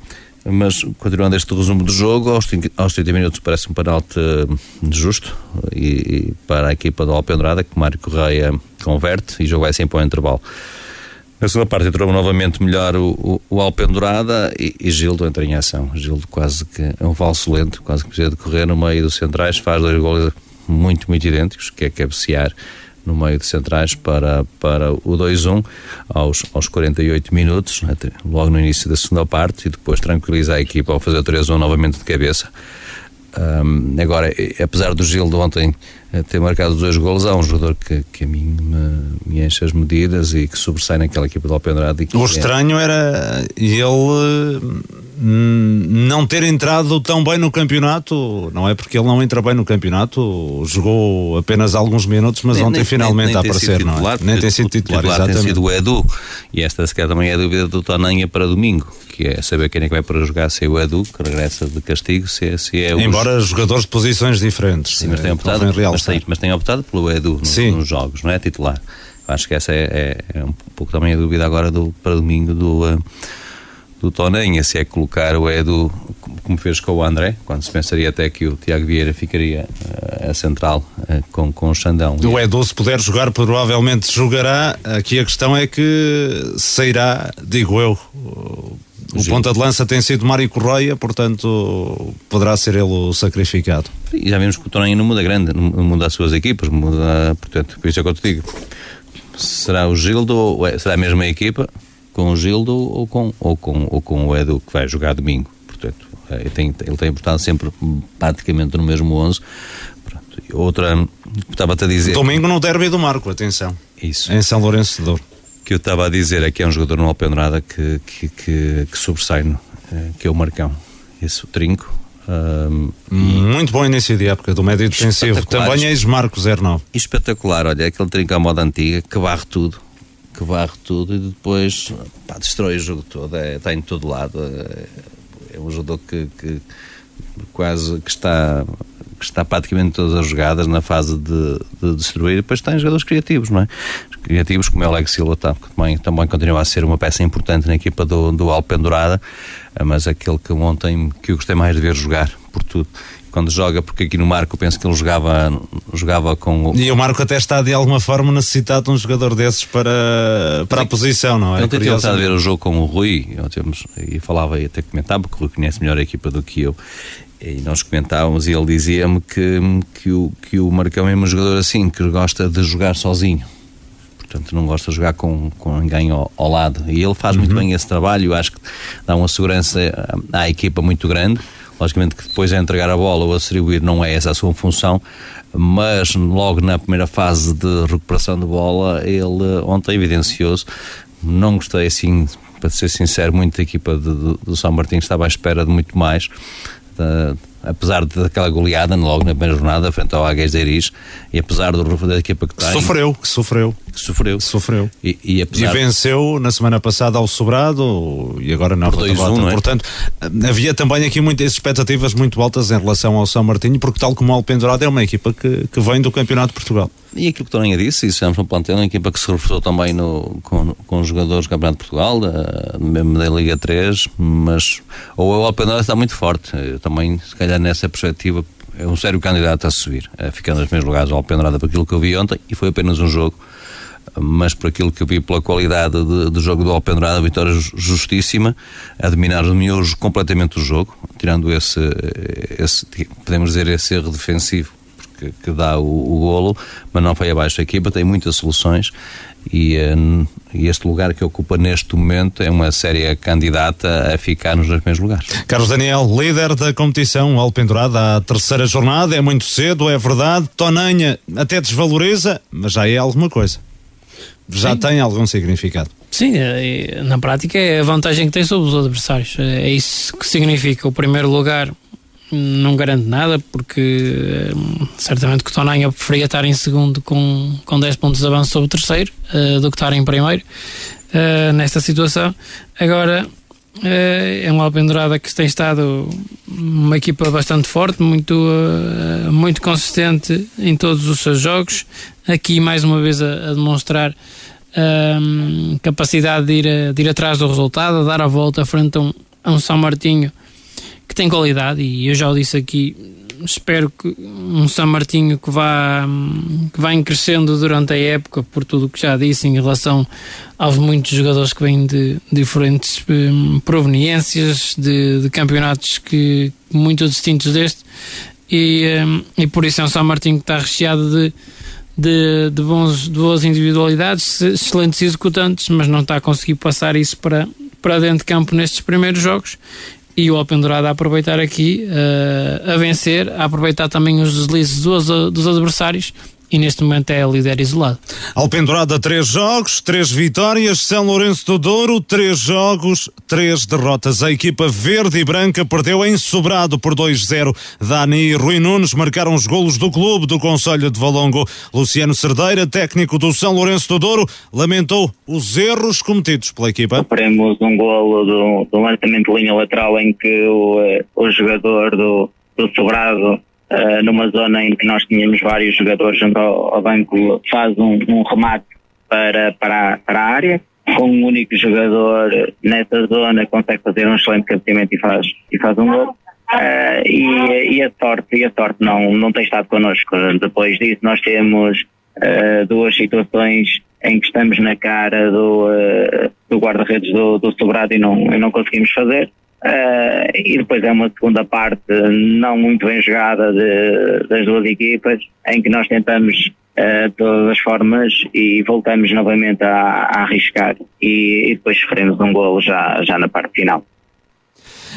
Mas, continuando este resumo do jogo, aos 30, aos 30 minutos parece um penalti justo e, e para a equipa do Alpendrada, que Mário Correia converte e o jogo vai sempre intervalo. Na segunda parte entrou novamente melhor o, o, o Alpendurada e, e Gildo entra em ação. Gildo quase que é um falso lento, quase que precisa de correr no meio dos centrais, faz dois gols muito, muito idênticos, que é cabecear no meio de centrais para, para o 2-1 aos, aos 48 minutos, logo no início da segunda parte, e depois tranquiliza a equipa ao fazer o 3-1 novamente de cabeça. Um, agora, apesar do Gildo ontem eh, ter marcado dois golos, há um jogador que, que a mim me, me enche as medidas e que sobressai naquela equipa do Alpendrade. O estranho é... era ele não ter entrado tão bem no campeonato, não é porque ele não entra bem no campeonato, jogou apenas alguns minutos, mas nem, ontem nem, finalmente nem, a aparecer, não é? Nem tem sido titular, titular exatamente. tem sido o Edu, e esta sequer também é a dúvida do Tonanha para domingo, que é saber quem é que vai para jogar, se é o Edu, que regressa de castigo, se é, se é Embora os... jogadores de posições diferentes. Sim, mas tem, é, optado, mas, tem, mas tem optado pelo Edu nos, nos, jogos, não é titular. Acho que essa é, é, é, um pouco também a dúvida agora do, para domingo do... Uh, do Tonenha, se é colocar o Edu como fez com o André, quando se pensaria até que o Tiago Vieira ficaria uh, a central uh, com, com o Xandão. O Edu, se puder jogar, provavelmente jogará. Aqui a questão é que sairá, digo eu. O Gil. ponta de lança tem sido Mário Correia, portanto poderá ser ele o sacrificado. E já vimos que o Tonenha não muda grande, não muda as suas equipas, muda, portanto, por isso é que eu te digo. Será o Gildo ou é, será a mesma equipa? Com o Gildo ou com, ou com, ou com o Edu, que vai jogar domingo. Portanto, eh, ele tem, ele tem portado sempre praticamente no mesmo 11. Pronto. Outra, estava-te a dizer. Domingo no derby do Marco, atenção. Isso. Em São Lourenço de Douro. Que eu estava a dizer é que é um jogador no Alpendrada que, que, que, que sobressai, eh, que é o Marcão. Esse o trinco. Um, Muito bom início de época do médio defensivo. Também é ex-Marco 09. Espetacular, olha, aquele trinco à moda antiga que barre tudo que varre tudo e depois pá, destrói o jogo todo, é, está em todo lado. É, é um jogador que, que, quase que está, que está praticamente todas as jogadas na fase de, de destruir. E depois tem jogadores criativos, não é? Criativos como é o Alex Silva, tá, que também, também continua a ser uma peça importante na equipa do, do Alpendurada, mas aquele que ontem que eu gostei mais de ver jogar, por tudo quando joga, porque aqui no Marco penso que ele jogava, jogava com. E o Marco até está de alguma forma necessitado de um jogador desses para, para a posição, não é? Eu tenho estado a ver o jogo com o Rui, temos, e falava e até comentava, porque o Rui conhece melhor a equipa do que eu. E nós comentávamos e ele dizia-me que, que, o, que o Marcão é um jogador assim, que gosta de jogar sozinho portanto não gosta de jogar com, com ninguém ao, ao lado. E ele faz uhum. muito bem esse trabalho, acho que dá uma segurança à, à equipa muito grande. Logicamente que depois a entregar a bola ou a distribuir não é essa a sua função, mas logo na primeira fase de recuperação de bola, ele ontem evidenciou-se. Não gostei assim, para ser sincero, muito da equipa de, de, do São Martinho, estava à espera de muito mais apesar daquela goleada logo na primeira jornada frente ao Águias de Iris, e apesar do da equipa que tem. Sofreu, sofreu. Sofreu. Sofreu. E, e, apesar... e venceu na semana passada ao Sobrado e agora na Por 2-1, um, é? Portanto, havia também aqui muitas expectativas muito altas em relação ao São Martinho, porque tal como o Alpendurado é uma equipa que, que vem do Campeonato de Portugal. E aquilo que o Toninha disse, isso no plantel, uma equipa que se reforçou também no, com, com os jogadores do Campeonato de Portugal, da, mesmo da Liga 3, mas ou o Alpendurado está muito forte. Eu também, se calhar, nessa perspectiva, é um sério candidato a subir, ficando nos primeiros lugares ao Alpendurado por aquilo que eu vi ontem, e foi apenas um jogo mas por aquilo que eu vi pela qualidade de, do jogo do Alpendurada, vitória justíssima, a dominar o miojo completamente o jogo, tirando esse, esse podemos dizer, esse erro defensivo que, que dá o, o, golo, mas não foi abaixo. A equipa tem muitas soluções e, eh, e, este lugar que ocupa neste momento é uma séria candidata a ficar nos dois primeiros lugares. Carlos Daniel, líder da competição Alpendurada, a terceira jornada, é muito cedo, é verdade. Tonanha até desvaloriza, mas já é alguma coisa já Sim. tem algum significado. Sim, é, na prática é a vantagem que tem sobre os adversários. É, é isso que significa. O primeiro lugar não garante nada, porque hum, certamente que o Tonanha preferia estar em segundo com, com 10 pontos de avanço sobre o terceiro uh, do que estar em primeiro uh, nesta situação. Agora, uh, é uma Alpendurada que tem estado uma equipa bastante forte, muito, muito consistente em todos os seus jogos. Aqui, mais uma vez, a, a demonstrar um, capacidade de ir, de ir atrás do resultado, dar a volta frente a um, a um São Martinho que tem qualidade e eu já o disse aqui, espero que um São Martinho que vá, que vá crescendo durante a época, por tudo o que já disse em relação aos muitos jogadores que vêm de diferentes um, proveniências, de, de, campeonatos que muito distintos deste, e, um, e por isso é um São Martinho que está recheado de, de, de, bons, de boas individualidades, excelentes executantes, mas não está a conseguir passar isso para, para dentro de campo nestes primeiros jogos e o Open Dourado a aproveitar aqui uh, a vencer, a aproveitar também os deslizes dos, dos adversários e neste momento é líder isolado. Alpendurada, três jogos, três vitórias. São Lourenço do Douro, três jogos, três derrotas. A equipa verde e branca perdeu em Sobrado por 2-0. Dani e Rui Nunes marcaram os golos do clube do Conselho de Valongo. Luciano Cerdeira, técnico do São Lourenço do Douro, lamentou os erros cometidos pela equipa. Sofremos um golo do, do lançamento de linha lateral em que o, eh, o jogador do, do Sobrado uh, numa zona em que nós tínhamos vários jogadores junto ao, ao banco, faz um, um remate para, para, para a área. Com um único jogador nessa zona consegue fazer um excelente cabeceamento e faz, e faz um gol. Uh, e, e, a sorte, e a sorte não, não tem estado connosco. Depois disso nós temos uh, duas situações em que estamos na cara do, uh, do guarda-redes do, do Sobrado e não, e não conseguimos fazer. Uh, e depois é uma segunda parte não muito bem jogada de, das duas equipas, em que nós tentamos uh, todas as formas e voltamos novamente a, a arriscar e, e, depois sofremos um golo já, já na parte final.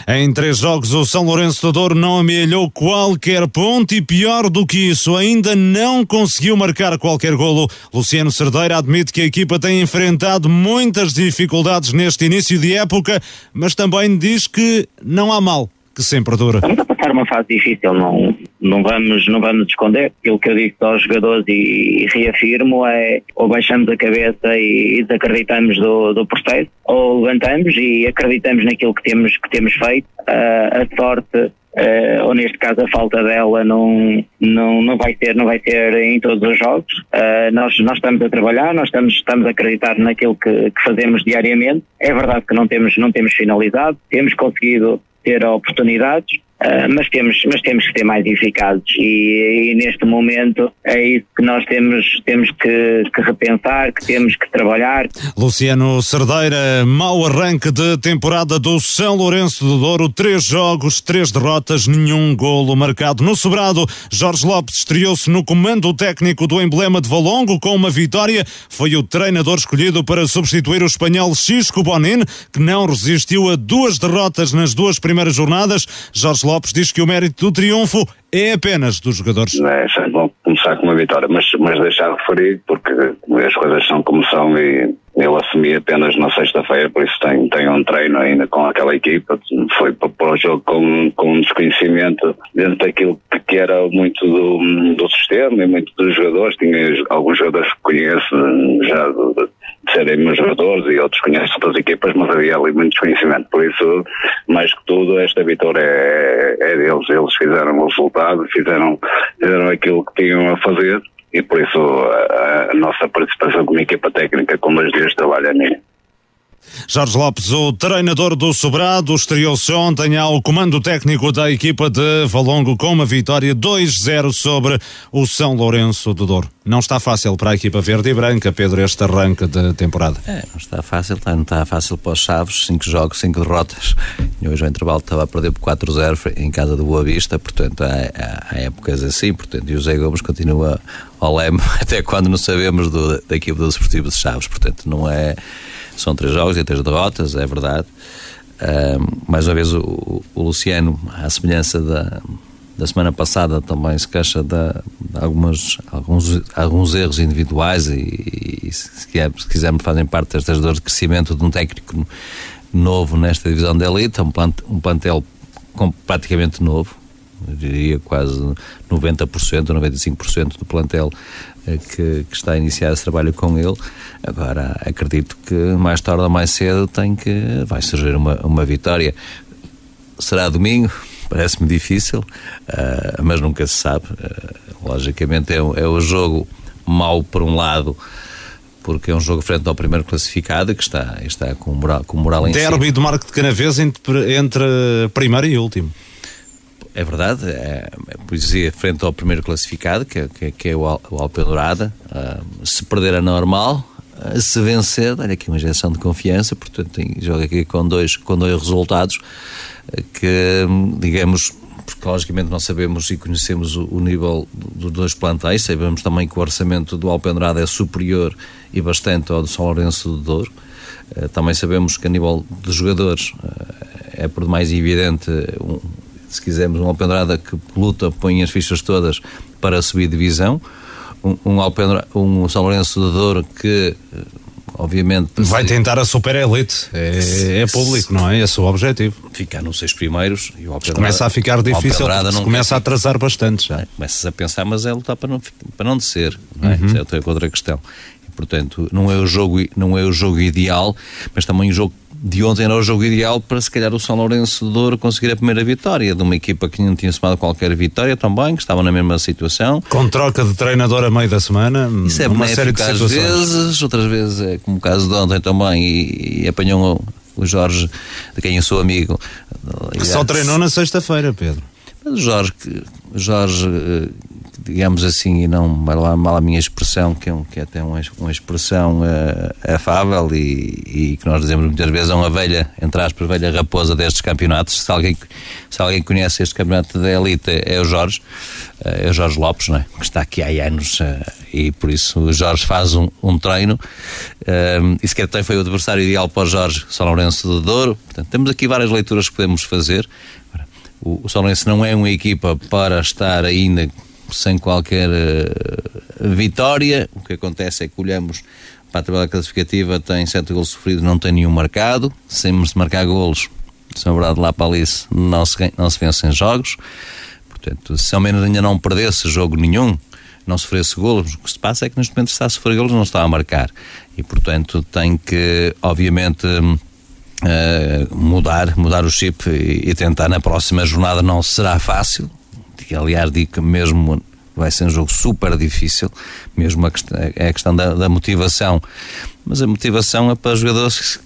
Em três jogos, o São Lourenço do Douro não amealhou qualquer ponto e, pior do que isso, ainda não conseguiu marcar qualquer golo. Luciano Cerdeira admite que a equipa tem enfrentado muitas dificuldades neste início de época, mas também diz que não há mal que sempre dura. Estamos a passar uma fase difícil, não, não, vamos, não vamos esconder. Aquilo que eu digo aos jogadores e, e reafirmo é ou baixamos a cabeça e, e desacreditamos do, do processo, ou levantamos e acreditamos naquilo que temos, que temos feito. Uh, a sorte Uh, ou neste caso a falta dela não, não, não vai ter não vai ter em todos os jogos uh, nós, nós estamos a trabalhar nós estamos, estamos a acreditar naquilo que, que, fazemos diariamente é verdade que não temos, não temos finalizado temos conseguido ter oportunidades, Uh, mas, temos, mas temos que ser mais eficazes e, e, neste momento é isso que nós temos, temos que, que, repensar, que temos que trabalhar. Luciano Cerdeira, mau arranque de temporada do São Lourenço do Douro, três jogos, três derrotas, nenhum golo marcado. No sobrado, Jorge Lopes estreou-se no comando técnico do emblema de Valongo com uma vitória. Foi o treinador escolhido para substituir o espanhol Xisco Bonin, que não resistiu a duas derrotas nas duas primeiras jornadas. Jorge Lopes diz que o mérito do triunfo é apenas dos jogadores. É sempre bom começar com uma vitória, mas, mas deixar de referir, porque as coisas são como são e ele assumia apenas na sexta-feira, por isso tem, tem um treino ainda com aquela equipa. Foi para, o jogo com, com um desconhecimento dentro daquilo que era muito do, do sistema e muito dos jogadores. Tinha alguns jogadores que conheço já do, de serem meus jogadores e outros conhecem outras equipas, mas havia ali muito desconhecimento. Por isso, mais que tudo, esta vitória é, é deles. Eles fizeram o resultado, fizeram, fizeram aquilo que tinham a fazer e por isso a, a nossa participação como equipa técnica, como os dias de trabalho é minha. Jorge Lopes, o treinador do Sobrado, estreou-se ontem ao comando técnico da equipa de Valongo com uma vitória 2-0 sobre o São Lourenço do Douro. Não está fácil para a equipa verde e branca, Pedro, este arranque de temporada. É, não está fácil, não está fácil para os Chaves, 5 jogos, 5 derrotas. E hoje o intervalo estava a perder por 4-0 em casa do Boa Vista, portanto há, há, há, épocas assim, portanto, e o Zé Gomes continua ao leme até quando não sabemos do, da equipa do Desportivo de Chaves, portanto não é são três jogos e três derrotas, é verdade. Uh, mais uma vez, o, o, Luciano, à semelhança da, da semana passada, também se queixa de, de algumas, alguns, alguns erros individuais e, e se, se quisermos, fazem parte destas dores de crescimento de um técnico novo nesta divisão da elite, um, plant, um plantel com, praticamente novo, eu diria quase 90%, 95% do plantel que, que, está a iniciar esse trabalho com ele. Agora, acredito que mais tarde ou mais cedo tem que vai surgir uma, uma vitória. Será domingo? Parece-me difícil, uh, mas nunca se sabe. Uh, logicamente é, é o jogo mau por um lado, porque é um jogo frente ao primeiro classificado que está, está com, moral, com moral em Derby cima. do Marco de Canavês entre, entre primeiro e último. É verdade, é, é poesia frente ao primeiro classificado, que, é- que, é- que é o, Al- o. Ah, se perder é normal, ah, se vencer, olha aqui uma injeção de confiança, portanto tem, joga aqui com dois, com dois resultados ah, que, digamos, porque logicamente nós sabemos e conhecemos o, o nível dos dois plantéis, sabemos também que o orçamento do Alpedurada é superior e bastante ao do São Lourenço do Douro. Também sabemos que a nível de jogadores é por demais evidente, se quisermos, um Alpendrada que luta, põe as fichas todas para subir divisão, um, um, Alpendra, um São Lourenço de Douro que, eh, obviamente, Vai tentar a super elite. É, é público, não é? Esse é o objetivo. ficar nos seis primeiros e o Alpendrada, Começa a ficar difícil, não começa a atrasar bastante já. começas a pensar, mas é lutar para não, para não descer, não é? Uhum. Isso é outra, outra questão. E, portanto, não é, o jogo, não é o jogo ideal, mas também o jogo de ontem era o jogo ideal para se calhar o São Lourenço de Douro conseguir a primeira vitória de uma equipa que não tinha somado qualquer vitória também, que estava na mesma situação. Com troca de treinador a meio da semana, Isso é uma série de benéfico às situações. vezes, outras vezes é como o caso de ontem também, e, e apanhou o, Jorge, de quem eu sou amigo. Que só treinou na sexta-feira, Pedro. Mas o Jorge, Jorge, eh, digamos assim, e não mal a minha expressão, que é, um, que é até uma, uma expressão eh, afável e, e que nós dizemos muitas vezes é uma velha, entre aspas, velha raposa destes campeonatos. Se alguém, se alguém conhece este campeonato da elite é o Jorge, eh, é o Jorge Lopes, não é? que está aqui há anos eh, e por isso o Jorge faz um, um treino eh, e sequer tem foi o adversário ideal para o Jorge, São Lourenço de Douro. Portanto, temos aqui várias leituras que podemos fazer. O, o São Lourenço não é uma equipa para estar ainda sem qualquer eh, vitória. O que acontece é que olhamos para a tabela classificativa, tem sete golos sofridos, não tem nenhum marcado. De marcar golos, se é verdade, lá para Alice não se, não se vencem jogos. Portanto, se ao menos ainda não perdesse jogo nenhum, não sofresse golos, o que se passa é que neste momento está a sofrer golos, não está a marcar. E, portanto, tem que, obviamente, eh, mudar, mudar o chip e, e tentar na próxima jornada não será fácil. Que, aliás, digo que mesmo vai ser um jogo super difícil, mesmo a questão, é a questão da, da motivação. Mas a motivação é para jogadores que,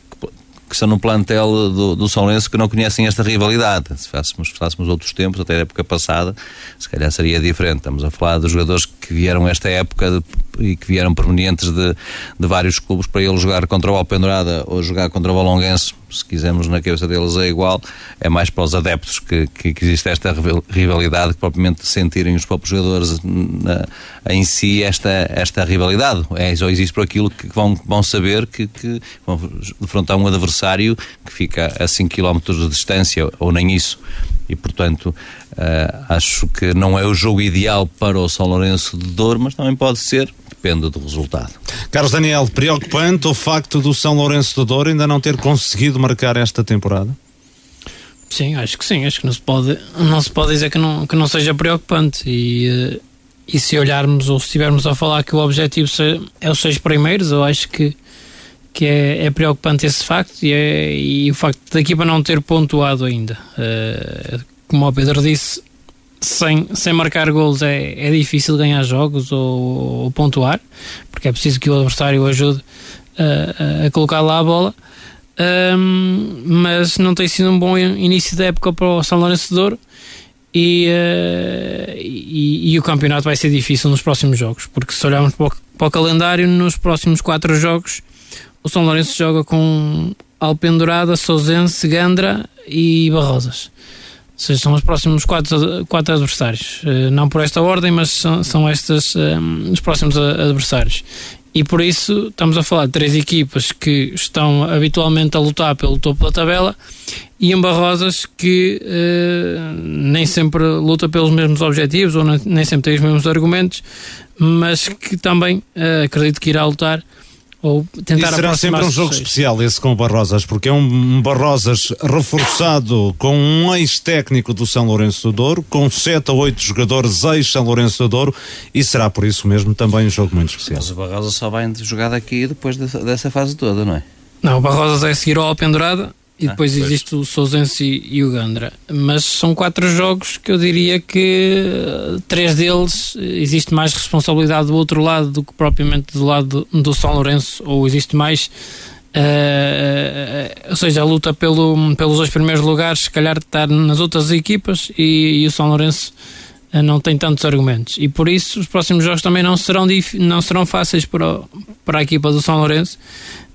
que estão no plantel do, do São Lourenço que não conhecem esta rivalidade. Se fôssemos outros tempos, até a época passada, se calhar seria diferente. Estamos a falar dos jogadores que vieram esta época e que vieram provenientes de, de vários clubes para ele jogar contra o Alpendurada ou jogar contra o Valonguense, se quisermos na cabeça deles é igual, é mais para os adeptos que, que, que existe esta rival- rivalidade, que propriamente sentirem os próprios jogadores na- em si esta, esta rivalidade. É, só existe por aquilo que vão, vão saber que, que vão defrontar um adversário que fica a 5 km de distância, ou nem isso. E, portanto, eh, acho que não é o jogo ideal para o São Lourenço de Douro, mas também pode ser, depende do resultado. Carlos Daniel, preocupante o facto do São Lourenço do Douro ainda não ter conseguido marcar esta temporada? Sim, acho que sim. Acho que não se pode, não se pode dizer que não, que não seja preocupante. E, eh, e se olharmos ou se estivermos a falar que o objetivo é os seis primeiros, eu acho que, que é, é preocupante esse facto e, é, e o facto da equipa não ter pontuado ainda. Eh, como o Pedro disse, sem, sem marcar golos é, é difícil ganhar jogos ou, ou pontuar, porque é preciso que o adversário ajude a, a colocar lá a bola. Ahm, mas não tem sido um bom início da época para o São Lourenço de Douro e, eh, e, e o campeonato vai ser difícil nos próximos jogos, porque se olharmos para o, para o calendário, nos próximos quatro jogos o São Lourenço joga com Alpendurada, Sousense, Gandra e Barrosas. Ou seja, são os próximos quatro, quatro adversários. Eh, não por esta ordem, mas são, são estes eh, os próximos adversários. E por isso estamos a falar de três equipas que estão habitualmente a lutar pelo topo da tabela e em Barrosas que eh, nem sempre luta pelos mesmos objetivos ou nem, nem sempre tem os mesmos argumentos, mas que também eh, acredito que irá lutar ou tentar e será sempre um jogo especial esse com o Barrosas, porque é um Barrosas reforçado com um ex-técnico do São Lourenço do Douro, com 7 a 8 jogadores ex-São Lourenço do Douro, e será por isso mesmo também um jogo muito especial. Mas o Barrosa só vai jogar daqui depois dessa, dessa fase toda, não é? Não, o Barrosas é a seguir ao Alpendurada e depois Ah, existe o Sousense e, o Gandra. Mas são quatro jogos que eu diria que eh, três deles eh, existe mais responsabilidade do outro lado do que propriamente do lado do, São Lourenço, ou existe mais. eh, ou seja, a luta pelo, pelos dois primeiros lugares, se calhar está nas outras equipas e, e o São Lourenço não tem tantos argumentos. E por isso os próximos jogos também não serão, não serão fáceis para, para a equipa do São Lourenço.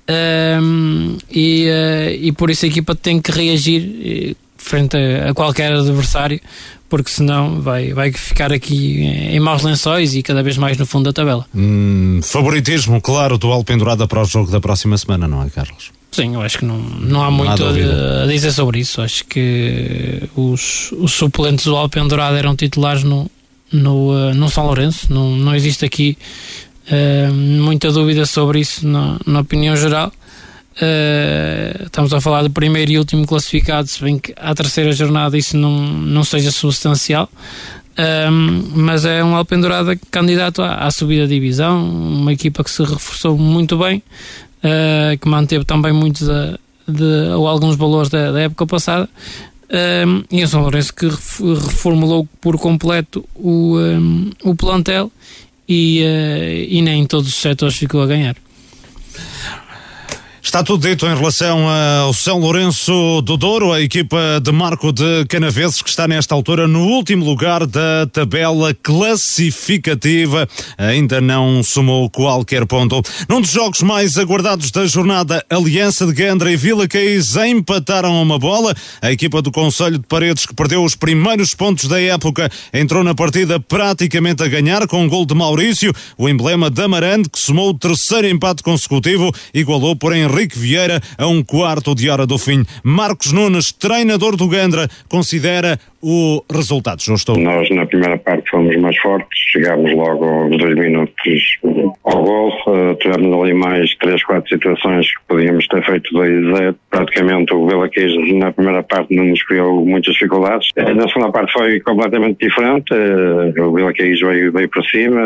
Ehm, e, eh, e por isso a equipa tem que reagir eh, frente a, a qualquer adversário, porque senão vai, vai ficar aqui em maus lençóis e cada vez mais no fundo da tabela. Hum, favoritismo, claro, do Alpendurada para o jogo da próxima semana, não é, Carlos? Sim, eu acho que não, não há muito a, a dizer sobre isso. Acho que os, os suplentes do Alpendurado eram titulares no, no, eh, no São Lourenço. Não, não existe aqui eh, muita dúvida sobre isso na, opinião geral. Eh, estamos a falar do primeiro e último classificado, se bem que à terceira jornada isso não, não seja substancial. Um, mas é um Alpendurada candidato à, à subida da divisão, uma equipa que se reforçou muito bem, uh, que manteve também muitos de, ou alguns valores da, da época passada. Um, e o São Lourenço que ref- reformulou por completo o, um, o plantel e, uh, e nem em todos os setores ficou a ganhar. Está tudo dito em relação ao São Lourenço do Douro, a equipa de Marco de Canaveses, que está nesta altura no último lugar da tabela classificativa, ainda não somou qualquer ponto. Num dos jogos mais aguardados da jornada, Aliança de Gandra e Vila Caís empataram uma bola. A equipa do Conselho de Paredes, que perdeu os primeiros pontos da época, entrou na partida praticamente a ganhar com um gol de Maurício, o emblema da Amarante, que somou o terceiro empate consecutivo, igualou por Henrique Vieira a um quarto de hora do fim. Marcos Nunes, treinador do Gandra, considera o resultado justo. Nós, na primeira parte, fomos mais fortes, chegámos logo aos dois minutos ao gol, eh, tivemos ali mais três, quatro situações que podíamos ter feito 2 a 0. Praticamente o Queijo, na primeira parte, não nos criou muitas dificuldades. Eh, Na segunda parte foi completamente diferente, eh, o Queijo veio, veio para cima,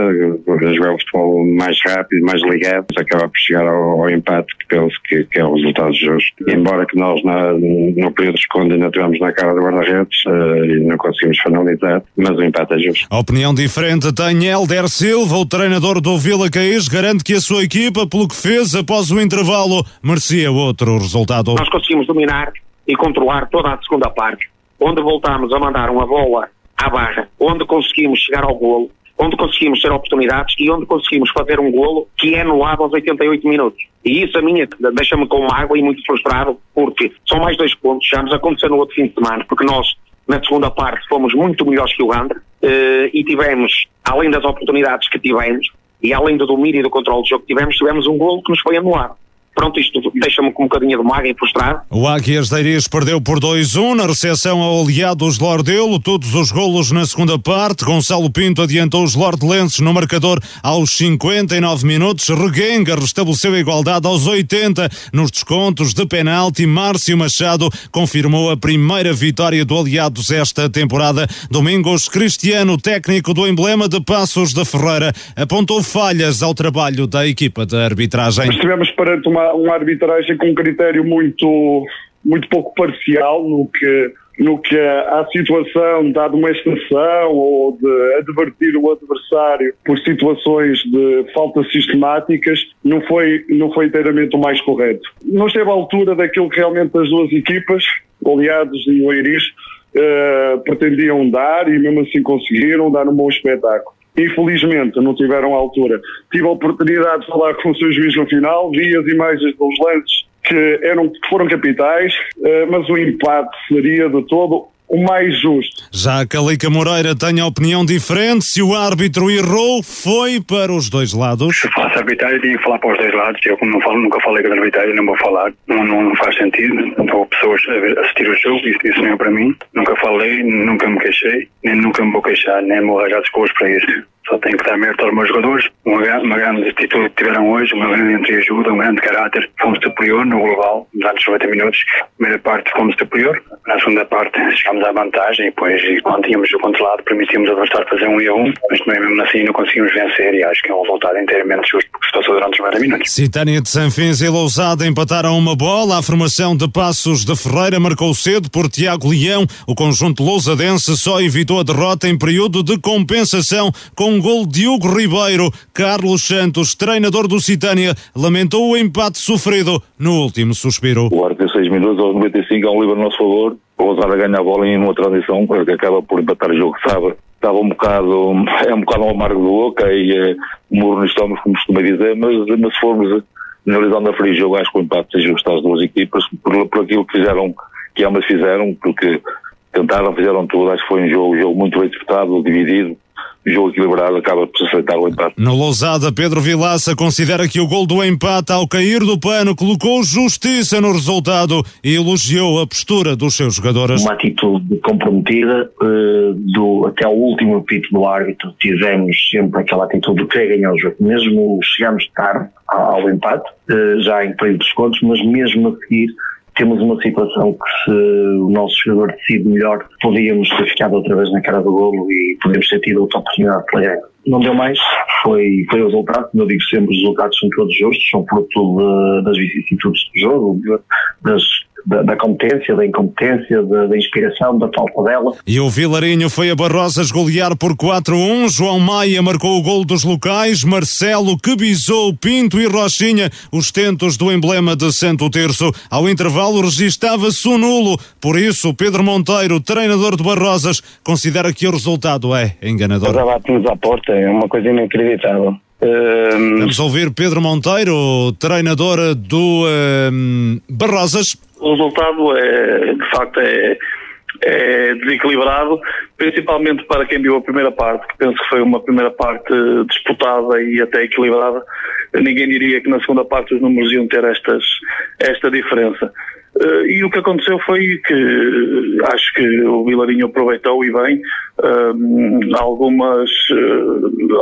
jogou futebol mais rápido, mais ligado, acaba por chegar ao, ao empate, que penso que, que é o resultado justo. Embora que nós, na, no período de esconde, ainda tivemos na cara do guarda-redes, e não conseguimos finalizar, mas o empate é justo. A opinião diferente tem Helder Silva, o treinador do Vila Caís, garante que a sua equipa, pelo que fez após o intervalo, merecia outro resultado. Nós conseguimos dominar e controlar toda a segunda parte, onde voltámos a mandar uma bola à barra, onde conseguimos chegar ao golo, onde conseguimos ter oportunidades e onde conseguimos fazer um golo que é anulado aos 88 minutos. E isso a minha deixa-me com mágoa e muito frustrado, porque são mais dois pontos, já nos aconteceu no outro fim de semana, porque nós na segunda parte fomos muito melhores que o Gandra eh, e tivemos, além das oportunidades que tivemos e além do domínio e do controle do jogo que tivemos, tivemos um golo que nos foi anulado. Pronto, isto deixa-me com um bocadinho de mágoa e frustrado. O Águias de Iris perdeu por 2-1 na recepção ao Aliados Lordelo. Todos os golos na segunda parte. Gonçalo Pinto adiantou os Lordelenses no marcador aos 59 minutos. Reguenga restabeleceu a igualdade aos 80 nos descontos de penalti. Márcio Machado confirmou a primeira vitória do Aliados esta temporada. Domingos Cristiano, técnico do emblema de Passos da Ferreira, apontou falhas ao trabalho da equipa de arbitragem. Estivemos perante uma, uma arbitragem com um critério muito, muito pouco parcial no que, no que a situação da domesticação ou de advertir o adversário por situações de faltas sistemáticas não foi, não foi inteiramente o mais correto. Não esteve à altura daquilo que realmente as duas equipas, Oleados e o Eiris, eh, pretendiam dar e mesmo assim conseguiram dar um bom espetáculo. Infelizmente não tiveram altura. Tive a oportunidade de falar com o seu juiz no final, vi as imagens dos lances que, eram, que foram capitais, eh, mas o empate seria de todo o mais justo. Já Calica Moreira tem a opinião diferente. Se o árbitro errou, foi para os dois lados. Se faço arbitragem, tenho que falar para os dois lados. Eu, como não falo, nunca falei com a arbitragem, não vou falar. Não, não, não faz sentido. Estou pessoas a assistir o jogo, isso, isso não é para mim. Nunca falei, nunca me queixei, nem nunca me vou queixar, nem me vou arranjar desculpas para isso. só tenho que dar mérito aos meus jogadores. Uma, uma grande atitude que tiveram hoje, uma grande entreajuda, um grande caráter. Fomos superior no global, durante os 90 minutos. Primeira parte fomos superior, na segunda parte chegámos à vantagem e depois, quando tínhamos o controlado, permitimos ao adversário fazer um e a um, mas também mesmo assim não conseguimos vencer e acho que é um resultado inteiramente justo porque se passou durante os 90 minutos. Citânia de Sanfins e Lousada empataram uma bola. A formação de Passos de Ferreira marcou cedo por Tiago Leão. O conjunto lousadense só evitou a derrota em período de compensação com um gol de Hugo Ribeiro. Carlos Santos, treinador do Citânia, lamentou o empate sofrido no último suspiro. O 46 minutos aos 95 há um livre a nosso favor. O Lousada ganha a bola em uma transição que acaba por empatar o jogo, sabe? Estava um bocado, é um bocado um amargo de boca e é, um murro no estômago, como costuma dizer, mas, mas se formos analisando a frio jogo, acho que o empate seja justo às duas equipas, por, por aquilo que fizeram, que ambas fizeram, porque tentaram, fizeram tudo, acho que foi um jogo, um jogo muito bem disputado, dividido, jogo equilibrado acaba por se aceitar o empate. No Lousada, Pedro Vilaça considera que o gol do empate ao cair do pano colocou justiça no resultado e elogiou a postura dos seus jogadores. Uma atitude comprometida, uh, do, até o último apito do árbitro tivemos sempre aquela atitude de querer ganhar o jogo. Mesmo chegamos tarde ao empate, uh, já em período de descontos, mas mesmo a seguir temos uma situação que se o nosso jogador decide melhor, podíamos ter ficado outra vez na cara do golo e podemos ter tido outra oportunidade de ganhar. Não deu mais, foi, foi o resultado, como eu digo sempre, os resultados são todos justos, são fruto de, das vicissitudes do jogo, das da, da, competência, da incompetência, da, da, inspiração, da falta dela. E o Vilarinho foi a Barrosas golear por 4-1. João Maia marcou o gol dos locais. Marcelo que bisou Pinto e Rochinha, os tentos do emblema de Santo Terço. Ao intervalo registava-se o nulo. Por isso, Pedro Monteiro, treinador de Barrosas, considera que o resultado é enganador. Bate-nos à porta, é uma coisa inacreditável. Um... Vamos ouvir Pedro Monteiro, treinador do um, Barrosas. O resultado é, de facto, é, é desequilibrado, principalmente para quem viu a primeira parte, que penso que foi uma primeira parte disputada e até equilibrada. Ninguém diria que na segunda parte os números iam ter estas, esta diferença. Uh, e o que aconteceu foi que uh, acho que o Vilarinho aproveitou e bem uh, algumas,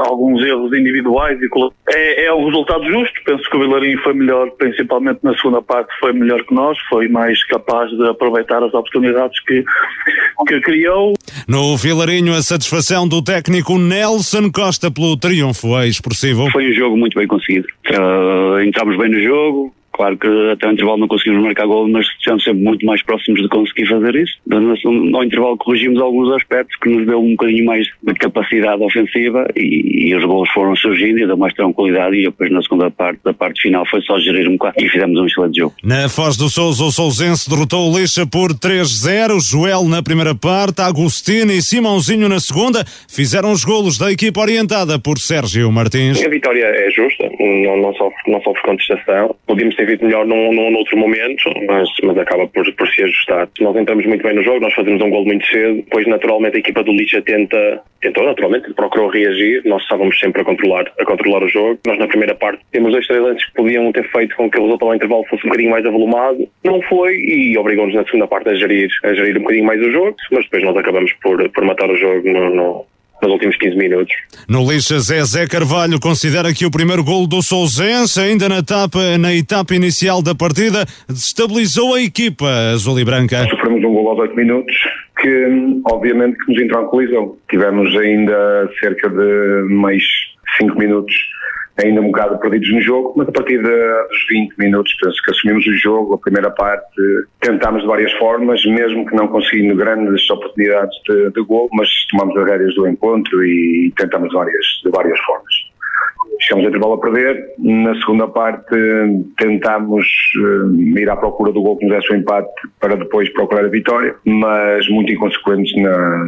alguns erros individuais e é, é um resultado justo. Penso que o Vilarinho foi melhor, principalmente na segunda parte, foi melhor que nós, foi mais capaz de aproveitar as oportunidades que, que criou. No Vilarinho, a satisfação do técnico Nelson Costa pelo triunfo é expressivo. Foi um jogo muito bem conseguido. entramos bem no jogo, Claro que até o intervalo não conseguimos marcar gol, mas estamos sempre muito mais próximos de conseguir fazer isso. No intervalo corrigimos alguns aspectos que nos deu um bocadinho mais de capacidade ofensiva e, e os gols foram surgindo e deu mais tranquilidade e depois na segunda parte, da parte final foi só gerir um bocado e fizemos um excelente jogo. Na Foz do Sousa, o Sousense derrotou o Lixa por 3-0. Joel na primeira parte, Agostinho e Simãozinho na segunda fizeram os golos da equipa orientada por Sérgio Martins. A vitória é justa, não, não, sofre, não sofre contestação. Podíamos ter visto melhor num, num outro momento, mas, mas acaba por, por se ajustar. Nós entramos muito bem no jogo, nós fazemos um gol muito cedo, depois naturalmente a equipa do Lixa tenta, tentou naturalmente, procurou reagir, nós estávamos sempre a controlar, a controlar o jogo. Nós na primeira parte temos dois, três lances que podiam ter feito com que o resultado ao intervalo fosse um bocadinho mais avolumado. Não foi e obrigou-nos na segunda parte a gerir, a gerir um bocadinho mais o jogo, mas depois nós acabamos por, por matar o jogo no, no nos últimos 15 minutos. No Lixa, Zé Zé Carvalho considera que o primeiro gol do Sousense, ainda na etapa, na etapa inicial da partida, destabilizou a equipa azul e branca. Sofremos um gol aos 8 minutos que, obviamente, que nos intranquilizou. Tivemos ainda cerca de mais 5 minutos ainda um bocado perdidos no jogo, mas a partir dos 20 minutos penso que assumimos o jogo, a primeira parte tentámos de várias formas, mesmo que não conseguindo grandes oportunidades de, de gol, mas tomamos as rédeas do encontro e tentámos várias, de várias formas. Chegamos a intervalo a perder. Na segunda parte tentámos uh, ir à procura do gol que nos desse o empate para depois procurar a vitória, mas muito inconsequentes na,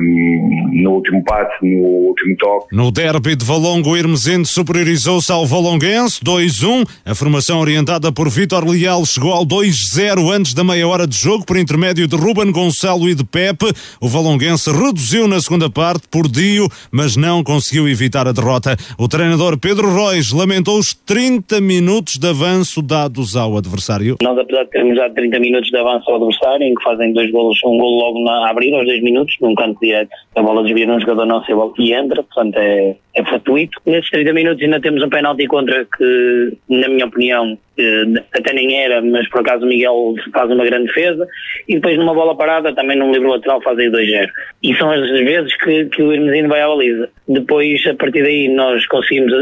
no último parte, no último toque. No derby de Valongo, o Hermesinde superiorizou-se ao Valonguense 2-1. A formação orientada por Vitor Leal chegou ao 2-0 antes da meia hora de jogo por intermédio de Ruben Gonçalo e de Pepe. O Valonguense reduziu na segunda parte por Dio, mas não conseguiu evitar a derrota. O treinador Pedro Lamentou os 30 minutos de avanço dados ao adversário. Nós, apesar de termos dado 30 minutos de avanço ao adversário, em que fazem dois golos, um golo logo na, abrir aos 2 minutos, num canto direto, a bola desvia num jogador nosso e entra, portanto é, é. Nesses 30 minutos ainda temos um penalti contra que, na minha opinião, até nem era, mas por acaso o Miguel faz uma grande defesa e depois numa bola parada também num livro lateral faz aí 2-0. E são as vezes que, que o Hermesino vai à baliza. Depois, a partir daí, nós conseguimos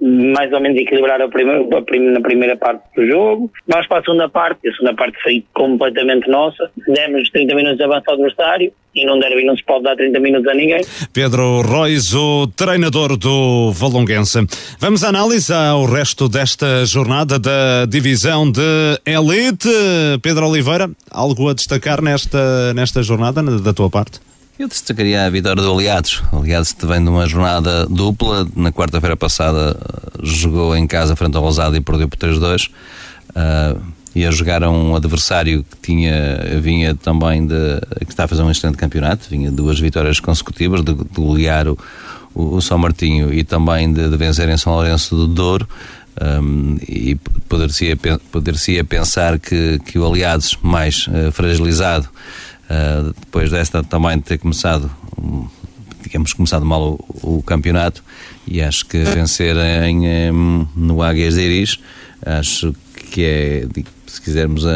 mais ou menos equilibrar a primeira, na primeira parte do jogo. Vamos para a segunda parte, a segunda parte foi completamente nossa. Demos 30 minutos de avanço ao adversário e num derby não se pode dar 30 minutos a ninguém. Pedro Rois, o treinador do Valonguense. Vamos à análise ao resto desta jornada da divisão de Elite. Pedro Oliveira, algo a destacar nesta, nesta jornada da tua parte? Eu destacaria a vitória do Aliados. O Aliados vem de uma jornada dupla. Na quarta-feira passada eh, jogou em casa frente ao Rosado e perdeu por 3-2. Uh, eh, ia jogar a um adversário que tinha, vinha também de. que está a fazer um excelente campeonato, vinha duas vitórias consecutivas, de, de golear o, o, São Martinho e também de, de vencer em São Lourenço do Douro. Um, e poder-se poder pensar que, que o Aliados mais uh, fragilizado uh, depois desta também ter começado, digamos, começado mal o, o campeonato e acho que vencer em, no Águias de Iris, acho que é se quisermos a,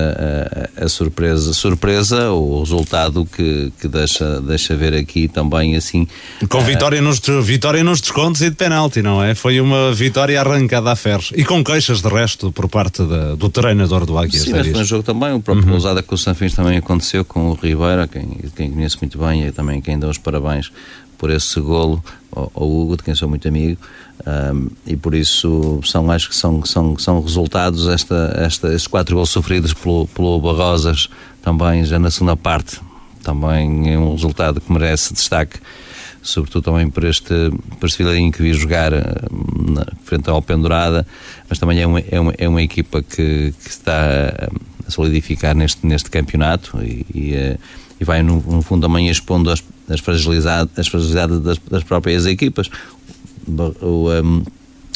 a, a, surpresa, surpresa o resultado que, que deixa, deixa ver aqui também assim. Com uh, vitória, nos, vitória nos descontos e de penalti, não é? Foi uma vitória arrancada a ferros e com queixas de resto por parte da, do treinador do Águias. Sim, mas um jogo também, o próprio uhum. Lousada com o Sanfins também aconteceu com o Ribeira, quem, quem conhece muito bem e também quem dá os parabéns por esse golo ao, ao Hugo, de quem sou muito amigo. Um, e por isso são, acho que são, são, são resultados esta, esta, estes quatro gols sofridos pelo, pelo Barrosas também já na segunda parte também é um resultado que merece destaque sobretudo também por este, por este filarinho que vi jogar na, frente ao Pendurada mas também é uma, é uma, é uma equipa que, que está a solidificar neste, neste campeonato e, e, eh, e vai no, no, fundo também expondo as, as fragilidades, as fragilidades das, das próprias equipas o, um,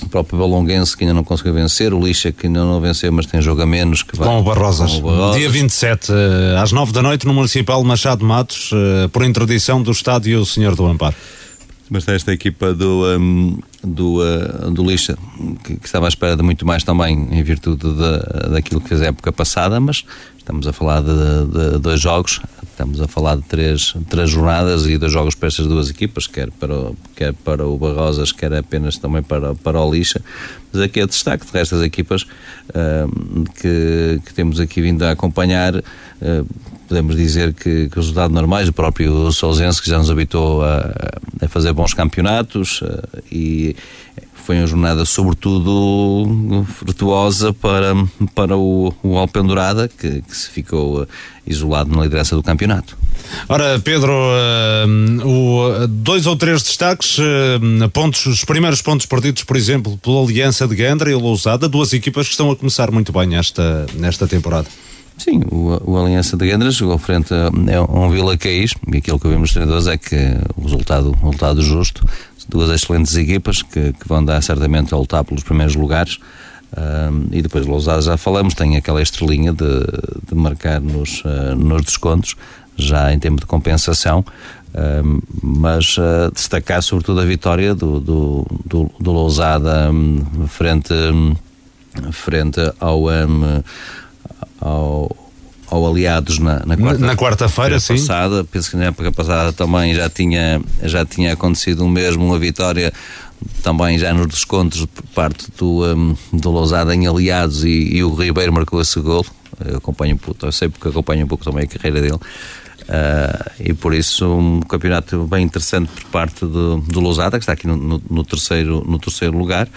o próprio Balonguense que ainda não conseguiu vencer, o Lixa que ainda não venceu, mas tem jogo a menos. Que vai, com, o Barrosas. com o Barrosas. Dia 27, eh, às 9 da noite, no Municipal Machado Matos, eh, por interdição do Estádio Senhor do Amparo. Mas esta equipa do, um, do, uh, do Lixa, que, que, estava à espera de muito mais também, em virtude de, daquilo que fez a época passada, mas estamos a falar de, de dois jogos, Estamos a falar de três, três jornadas e dois jogos para estas duas equipas, quer para, o, quer para o Barrosas, quer apenas também para, para o Lixa. Mas aqui é destaque de restas equipas uh, que, que temos aqui vindo a acompanhar. Uh, podemos dizer que, que resultados normais, o próprio Sousense que já nos habitou a, a fazer bons campeonatos uh, e foi uma jornada sobretudo virtuosa para, para o, o Alpendurada, que, que se ficou uh, isolado na liderança do campeonato. Ora, Pedro, uh, o, dois ou três destaques, pontos, os primeiros pontos perdidos, por exemplo, pela Aliança de Gandra e Lousada, duas equipas que estão a começar muito bem esta, nesta temporada. Sim, o, o Aliança de Gandra jogou frente a, a um Vila Caís e aquilo que vimos nos treinadores é que o resultado, o resultado justo duas excelentes equipas que, que vão dar certamente a lutar pelos primeiros lugares. Uh, e depois Lousada já falamos, tem aquela estrelinha de, de marcar nos, uh, nos descontos, já em tempo de compensação, uh, mas ah, destacar sobretudo a vitória do, do, do, do Lousada um, frente, um, frente ao, ao ao Aliados na, na quarta-feira na quarta passada. Penso que na época passada também já tinha, já tinha acontecido o mesmo, uma vitória também já nos descontos por parte do, um, do Lousada em Aliados e, e, o Ribeiro marcou esse gol. Eu acompanho um pouco, eu sei porque acompanho um pouco também a carreira dele. Uh, e por isso um campeonato bem interessante por parte do, do Lousada, que está aqui no, no, no terceiro, no terceiro lugar.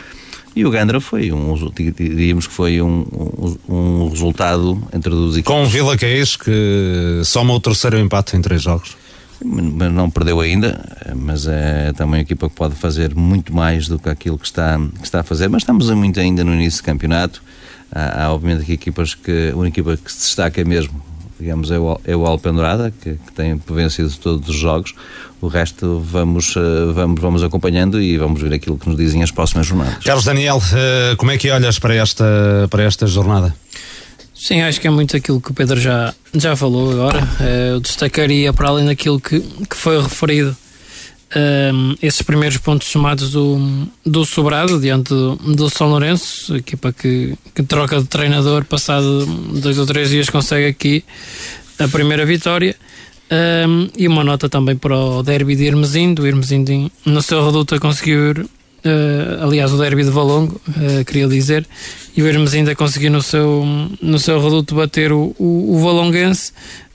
E o Gandra foi um, diríamos que foi um, um, um resultado entre duas equipes. Com o Vila Caís que soma o terceiro empate em três jogos. Mas não perdeu ainda, mas é também uma equipa que pode fazer muito mais do que aquilo que está, que está a fazer. Mas estamos muito ainda no início do campeonato. Há, há obviamente aqui equipas que, uma equipa que se destaca mesmo digamos, é o, é o Alpendurada, que, que tem vencido todos os jogos. O resto vamos, uh, vamos, vamos acompanhando e vamos ver aquilo que nos dizem as próximas jornadas. Carlos Daniel, uh, como é que olhas para esta, para esta jornada? Sim, acho que é muito aquilo que o Pedro já, já falou agora. eu destacaria, para além daquilo que, que foi referido, um, esses primeiros pontos somados do, do Sobrado diante do, do São Lourenço, equipa que, que troca de treinador, passado dois ou três dias consegue aqui a primeira vitória. Um, e uma nota também para o derby de Irmesindo. O Irmesindo no seu reduto conseguiu, uh, aliás, o derby de Valongo, uh, queria dizer, e o Irmesindo conseguiu no seu, no seu reduto bater o, o, o Valonguense.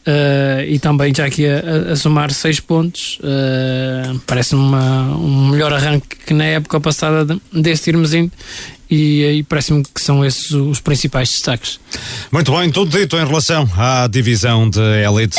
Uh, e também já aqui a, a somar seis pontos uh, parece-me um melhor arranque que na época passada de, deste Irmesinho e, e parece-me que são esses os principais destaques. Muito bem, tudo dito em relação à divisão de Elite.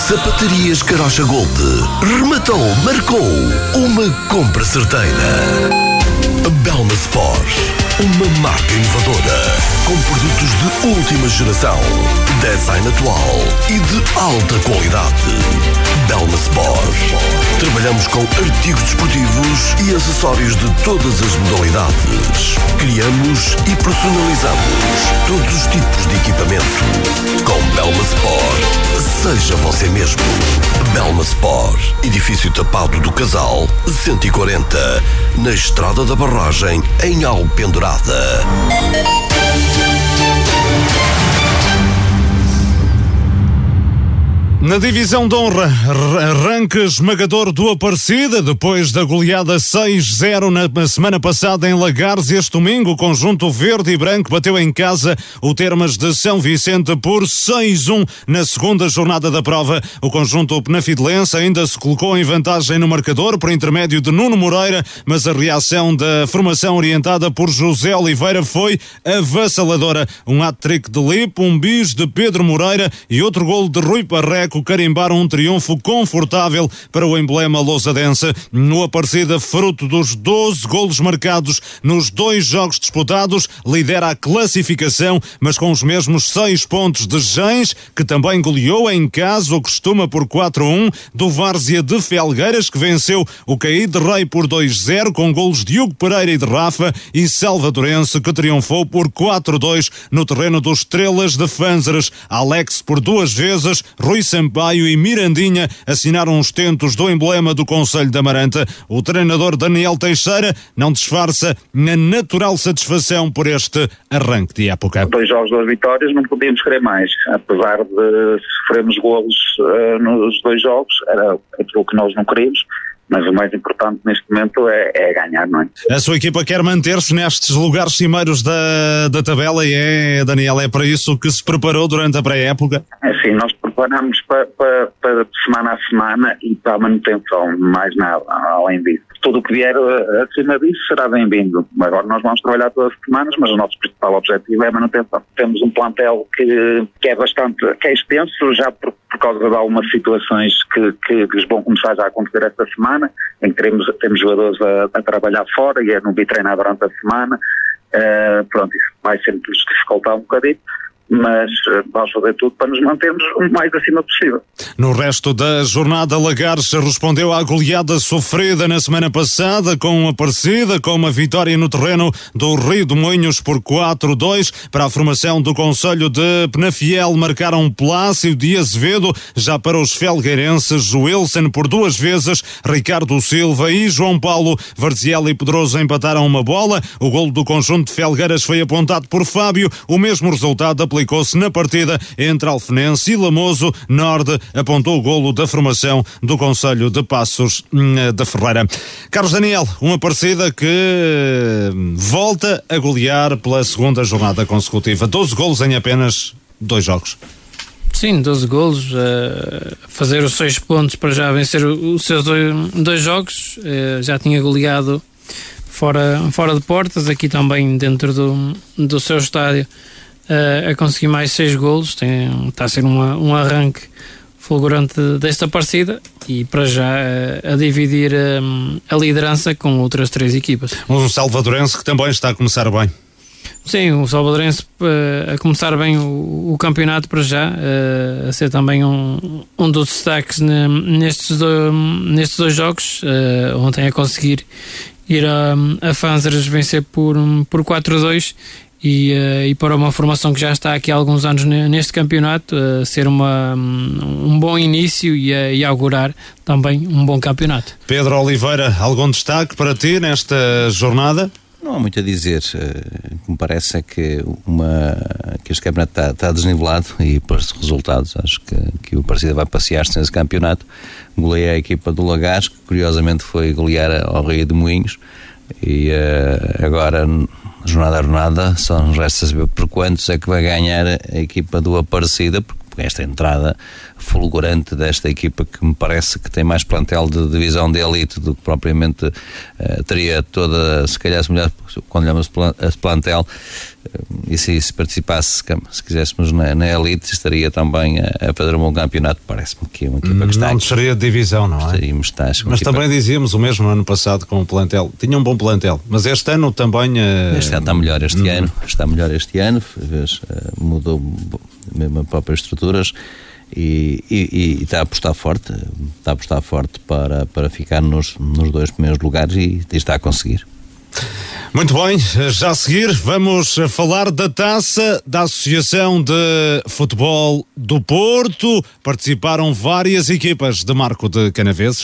Sapatarias Carocha Gold, rematou, marcou uma compra certeira. Belma Sport, uma marca inovadora, com produtos de última geração, design atual e de alta qualidade. Belma Sport. Trabalhamos com artigos desportivos e acessórios de todas as modalidades. Criamos e personalizamos todos os tipos de equipamento. Com Belma Sport, seja você mesmo. Belma Sport, edifício tapado do Casal, 140, na Estrada da Barragem, em Alpendurada. Na divisão de honra, arranque esmagador do Aparecida, depois da goleada 6-0 na semana passada em Lagares. Este domingo, o conjunto verde e branco bateu em casa o Termas de São Vicente por 6-1 na segunda jornada da prova. O conjunto penafidelense ainda se colocou em vantagem no marcador por intermédio de Nuno Moreira, mas a reação da formação orientada por José Oliveira foi avassaladora. Um hat-trick de Lipo, um bis de Pedro Moreira e outro gol de Rui Parreco carimbaram um triunfo confortável para o emblema lousadense. No Aparecida, fruto dos 12 golos marcados nos dois jogos disputados, lidera a classificação, mas com os mesmos seis pontos de Gens, que também goleou em casa o costuma por 4-1, do Várzea de Felgueiras, que venceu o Caí de Rei por 2-0, com golos de Hugo Pereira e de Rafa, e Salvadorense, que triunfou por 4-2 no terreno dos Estrelas de Fânzares. Alex por duas vezes, Rui Sampaio e Mirandinha assinaram os tentos do emblema do Conselho da Amaranta. O treinador Daniel Teixeira não disfarça na natural satisfação por este arranque de época. Dois jogos, duas vitórias, não podíamos querer mais. Apesar de sofrermos golos uh, nos dois jogos, era aquilo que nós não queríamos mas o mais importante neste momento é, é, ganhar, não é? A sua equipa quer manter-se nestes lugares cimeiros da, da tabela e é, Daniel, é para isso que se preparou durante a pré-época? É sim, nós preparamos para, para, para semana a semana e para a manutenção, mais nada além disso tudo o que vier eh, acima disso será bem-vindo. Agora nós vamos trabalhar todas as semanas, mas o nosso principal objetivo é a manutenção. Temos um plantel que, que é bastante que é extenso, já por, por causa de algumas situações que, que, que vão começar já a acontecer esta semana, em que teremos, temos jogadores a, a trabalhar fora e a não vir treinar durante a semana. Uh, pronto, isso vai sempre nos dificultar um bocadinho mas uh, vamos fazer tudo para nos mantermos o mais acima possível. No resto da jornada, Lagares respondeu à goleada sofrida na semana passada com a parecida, com uma vitória no terreno do Rio de Moinhos por 4-2 para a formação do Conselho de Penafiel marcaram Plácio de Azevedo, já para os felgueirenses, Wilson por duas vezes, Ricardo Silva e João Paulo. Varziel e Pedroso empataram uma bola, o golo do conjunto de Felgueiras foi apontado por Fábio, o mesmo resultado aplicado aplicou-se na partida entre Alfenense e Lamoso. Norde apontou o golo da formação do Conselho de Passos hum, da Ferreira. Carlos Daniel, uma partida que hum, volta a golear pela segunda jornada consecutiva. 12 golos em apenas dois jogos. Sim, 12 golos, uh, fazer os 6 pontos para já vencer os seus dois, dois jogos. Uh, já tinha goleado fora, fora de portas, aqui também dentro do, do seu estádio, a conseguir mais 6 golos. Tem, está a ser uma, um arranque fulgurante desta partida e para já a dividir a liderança com outras três equipas. Um salvadorense que também está a começar bem. Sim, o Salvadorense a começar bem o, o campeonato para já, a ser também um, um dos destaques ne, nestes, do, nestes dois jogos. Ontem a conseguir ir a, a Fanzers vencer por, por 4-2 e, e para uma formação que já está aqui há alguns anos neste campeonato, ser uma, um bom início e, e augurar também um bom campeonato. Pedro Oliveira, algum destaque para ti nesta jornada? Não há muito a dizer. Uh, o que me parece é que, uma, que este campeonato está, está desnivelado e para os resultados acho que, que o Partida vai passear-se nesse campeonato. Goleia a equipa do Lagares, que curiosamente foi golear ao Rio de Moinhos e uh, agora jornada a jornada só nos resta saber por quantos é que vai ganhar a equipa do Aparecida, porque esta entrada fulgurante desta equipa que me parece que tem mais plantel de divisão de elite do que propriamente uh, teria toda, se calhar, se melhor, quando olhamos esse plantel, e se, se participasse, se quiséssemos na, na elite, estaria também a, a fazer um bom campeonato. Parece-me que é uma equipa que está. Não seria de divisão, não é? Estaríamos, mas também dizíamos o mesmo ano passado com o plantel. Tinha um bom plantel, mas este ano também. Uh... Este ano está melhor este não. ano, está melhor este ano, vez, mudou mesmo as próprias estruturas e, e, e, está a apostar forte, está a apostar forte para, para ficar nos, nos dois primeiros lugares e, e está a conseguir. Muito bem, já a seguir vamos falar da taça da Associação de Futebol do Porto. Participaram várias equipas de Marco de Canaveses.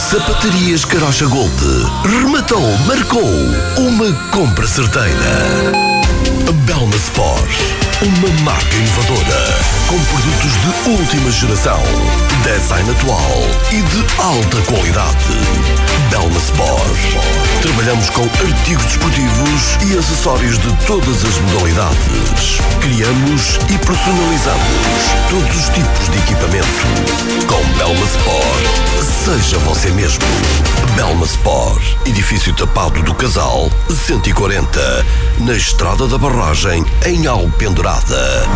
Sapatarias Carocha Gold, rematou, marcou uma compra certeira. Belma Sport, uma marca inovadora, com produtos de última geração, design atual e de alta qualidade. Belma Sport. Trabalhamos com artigos desportivos e acessórios de todas as modalidades. Criamos e personalizamos todos os tipos de equipamento. Com Belma Sport, seja você mesmo. Belma Sport, edifício tapado do Casal, 140, na Estrada da Barragem, em Alpendurada.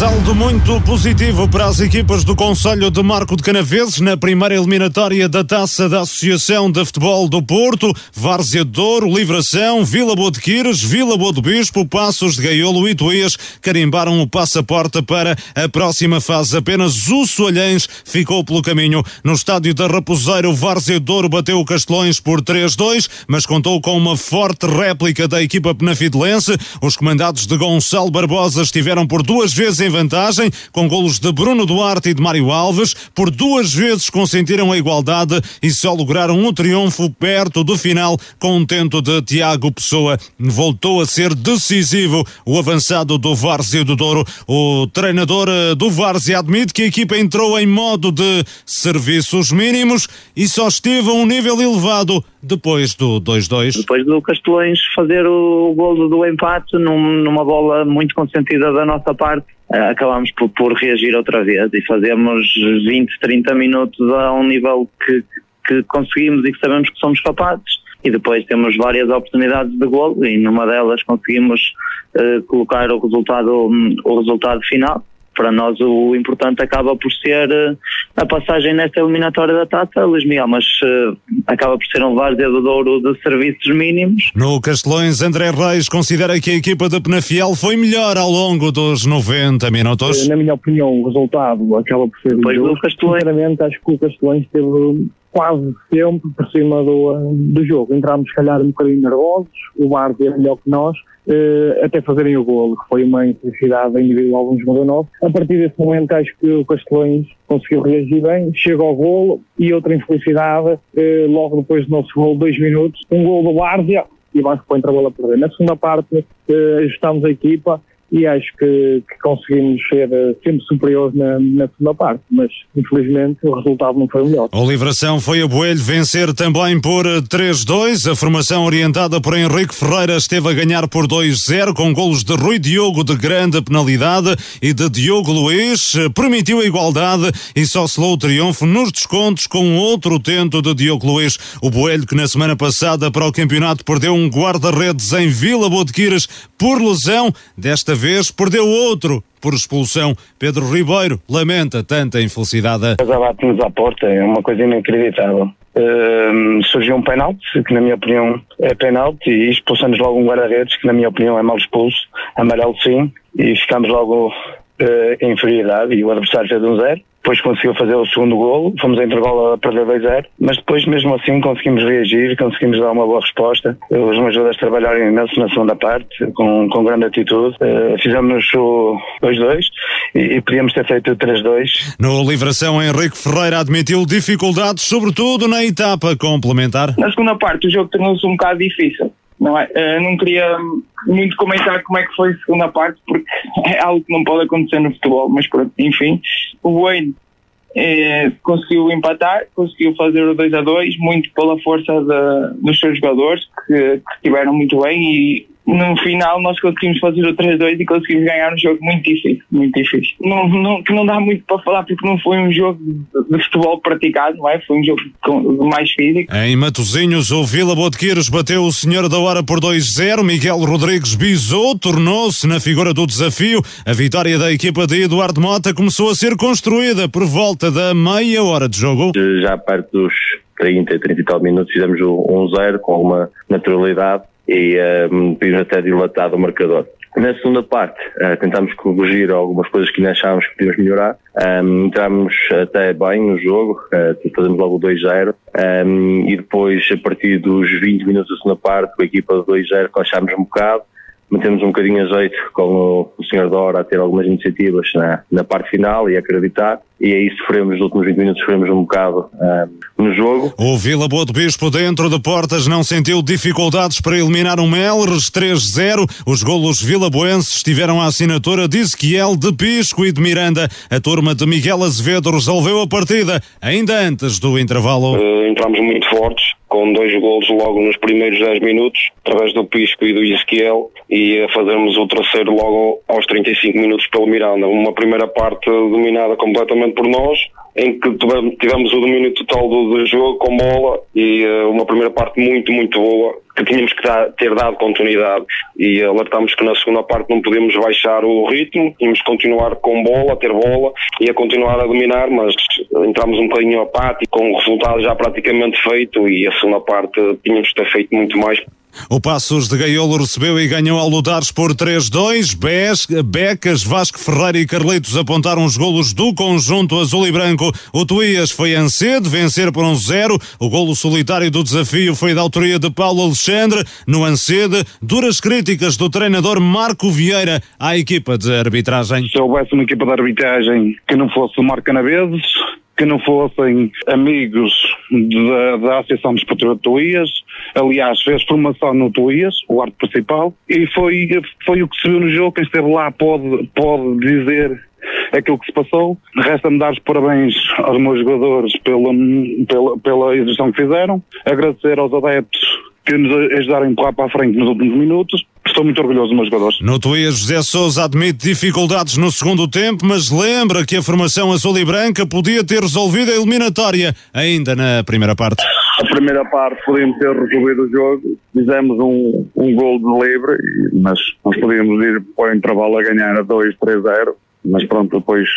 Saldo muito positivo para as equipas do Conselho de Marco de Canaveses na primeira eliminatória da Taça da Associação de Futebol do Porto, Várzea Douro, Livração, Vila Boa de Quires, Vila Boa do Bispo, Passos de Gaiolo e Tuías carimbaram o passaporte para a próxima fase. Apenas o Soalhães ficou pelo caminho. No estádio da Raposeira, o Várzea Douro bateu o Castelões por 3-2, mas contou com uma forte réplica da equipa penafidelense. Os comandados de Gonçalo Barbosa estiveram por duas vezes em vantagem, com golos de Bruno Duarte e de Mário Alves, por duas vezes consentiram a igualdade e só lograram um triunfo perto do final com um tento de Tiago Pessoa. Voltou a ser decisivo o avançado do Várzea do Douro. O treinador eh, do Várzea admite que a equipa entrou em modo de serviços mínimos e só esteve a um nível elevado depois do 2-2. Depois do Castelões fazer o golo do empate num, numa bola muito consentida da nossa parte, acabamos por, por reagir outra vez e fazemos 20, 30 minutos a um nível que, que conseguimos e que sabemos que somos capazes. E depois temos várias oportunidades de golo e numa delas conseguimos uh, colocar o resultado, o resultado final para nós o importante acaba por ser uh, a passagem nesta eliminatória da taça, Luís Miguel, mas uh, acaba por ser um várzea do Douro de serviços mínimos. No Castelões, André Reis considera que a equipa da Penafiel foi melhor ao longo dos 90 minutos. Na minha opinião, o resultado acaba por ser Castelões. Sinceramente, acho que o Castelões teve quase sempre por cima do, do jogo. Entramos, se calhar, um bocadinho nervosos, o Bardi é melhor que nós, eh, até fazerem o golo, que foi uma infelicidade individual de um jogador novo. A partir desse momento, acho que o Castelões conseguiu reagir bem, chega ao golo e outra infelicidade, eh, logo depois do nosso golo, dois minutos, um golo do Várzea e o Vasco põe a bola a perder. Na segunda parte, eh, ajustamos a equipa e acho que, que conseguimos ser eh, sempre superiores na, na, segunda parte, mas infelizmente o resultado não foi melhor. O Livração foi a Boelho vencer também por 3-2. A formação orientada por Henrique Ferreira esteve a ganhar por 2-0 com golos de Rui Diogo de grande penalidade e de Diogo Luiz. Permitiu a igualdade e só selou o triunfo nos descontos com outro tento de Diogo Luiz. O Boelho que na semana passada para o campeonato perdeu um guarda-redes em Vila Botequires por lesão. Desta vez perdeu outro por expulsão. Pedro Ribeiro lamenta tanta infelicidade. Abate-nos à porta, é uma coisa inacreditável. Uh, surgiu um penalti, que na minha opinião é penalti, e expulsamos logo um guarda-redes, que na minha opinião é mal expulso, amarelo sim, e ficamos logo uh, em inferioridade, e o adversário fez um zero depois conseguiu fazer o segundo golo, fomos a intervalo a perder 2-0, mas depois mesmo assim conseguimos reagir, conseguimos dar uma boa resposta. Os meus jogadores trabalharam imenso na segunda parte, com, com grande atitude. Uh, fizemos o 2-2 e, e podíamos ter feito o 3-2. No Livração, Henrique Ferreira admitiu dificuldades, sobretudo na etapa complementar. Na segunda parte o jogo tornou-se um bocado difícil. Não, é? Uh, não queria muito comentar como é que foi a segunda parte, porque é algo que não pode acontecer no futebol, mas pronto, enfim. O Wayne eh, conseguiu empatar, conseguiu fazer o 2 a 2, muito pela força de, dos seus jogadores, que, que estiveram muito bem e no final nós conseguimos fazer o 3-2 e conseguimos ganhar um jogo muito difícil, muito difícil. Não, não, que não dá muito para falar porque não foi um jogo de futebol praticado, não é? Foi um jogo com, mais físico. Em Matosinhos, o Vila Botequeiros bateu o Senhor da Hora por 2-0. Miguel Rodrigues bisou, tornou-se na figura do desafio. A vitória da equipa de Eduardo Mota começou a ser construída por volta da meia hora de jogo. Já perto dos 30, 30 e tal minutos fizemos o 1-0 com alguma naturalidade e um, podíamos até dilatar o marcador. Na segunda parte, uh, tentámos corrigir algumas coisas que ainda achávamos que podíamos melhorar. Um, entramos até bem no jogo, uh, fazemos logo o 2-0. Um, e depois, a partir dos 20 minutos da segunda parte, com a equipa de 2-0, achámos um bocado metemos um bocadinho a jeito com o, o Sr. Dora a ter algumas iniciativas na, na parte final e acreditar. E aí sofremos, nos últimos 20 minutos, sofremos um bocado um, no jogo. O Vila Boa do Bispo, dentro de portas, não sentiu dificuldades para eliminar o Melres 3-0. Os golos vilaboenses estiveram à assinatura de Ezequiel, de Pisco e de Miranda. A turma de Miguel Azevedo resolveu a partida, ainda antes do intervalo. Uh, entramos muito fortes, com dois golos logo nos primeiros 10 minutos, através do Pisco e do Ezequiel, e a fazermos o terceiro logo aos 35 minutos pelo Miranda. Uma primeira parte dominada completamente por nós, em que tivemos o domínio total do, do jogo com bola e uh, uma primeira parte muito, muito boa que tínhamos que dar, ter dado continuidade. E alertámos que na segunda parte não podíamos baixar o ritmo, tínhamos que continuar com bola, ter bola e a continuar a dominar, mas entramos um bocadinho apático, com o resultado já praticamente feito e a segunda parte tínhamos que ter feito muito mais o Passos de Gaiolo recebeu e ganhou ao Ludares por 3-2. Becas, Vasco Ferreira e Carlitos apontaram os golos do conjunto azul e branco. O Tuías foi Ancede, vencer por 1-0. Um o golo solitário do desafio foi da autoria de Paulo Alexandre. No Ancede, duras críticas do treinador Marco Vieira à equipa de arbitragem. Se houvesse uma equipa de arbitragem que não fosse o Marco Canaveses, que não fossem amigos da, da Associação de Tuías. Aliás, fez formação no Tuías, o arte principal, e foi, foi o que se viu no jogo. Quem esteve lá pode, pode dizer aquilo que se passou. Resta-me dar os parabéns aos meus jogadores pela, pela, pela exibição que fizeram, agradecer aos adeptos que nos ajudaram a empurrar para a frente nos últimos minutos. Estou muito orgulhoso dos meus jogadores. No Tuías, José Sousa admite dificuldades no segundo tempo, mas lembra que a formação azul e branca podia ter resolvido a eliminatória ainda na primeira parte. A primeira parte podíamos ter resolvido o jogo, fizemos um, um gol de livre, mas nós podíamos ir para o intervalo a ganhar a 2, 3-0 mas pronto, depois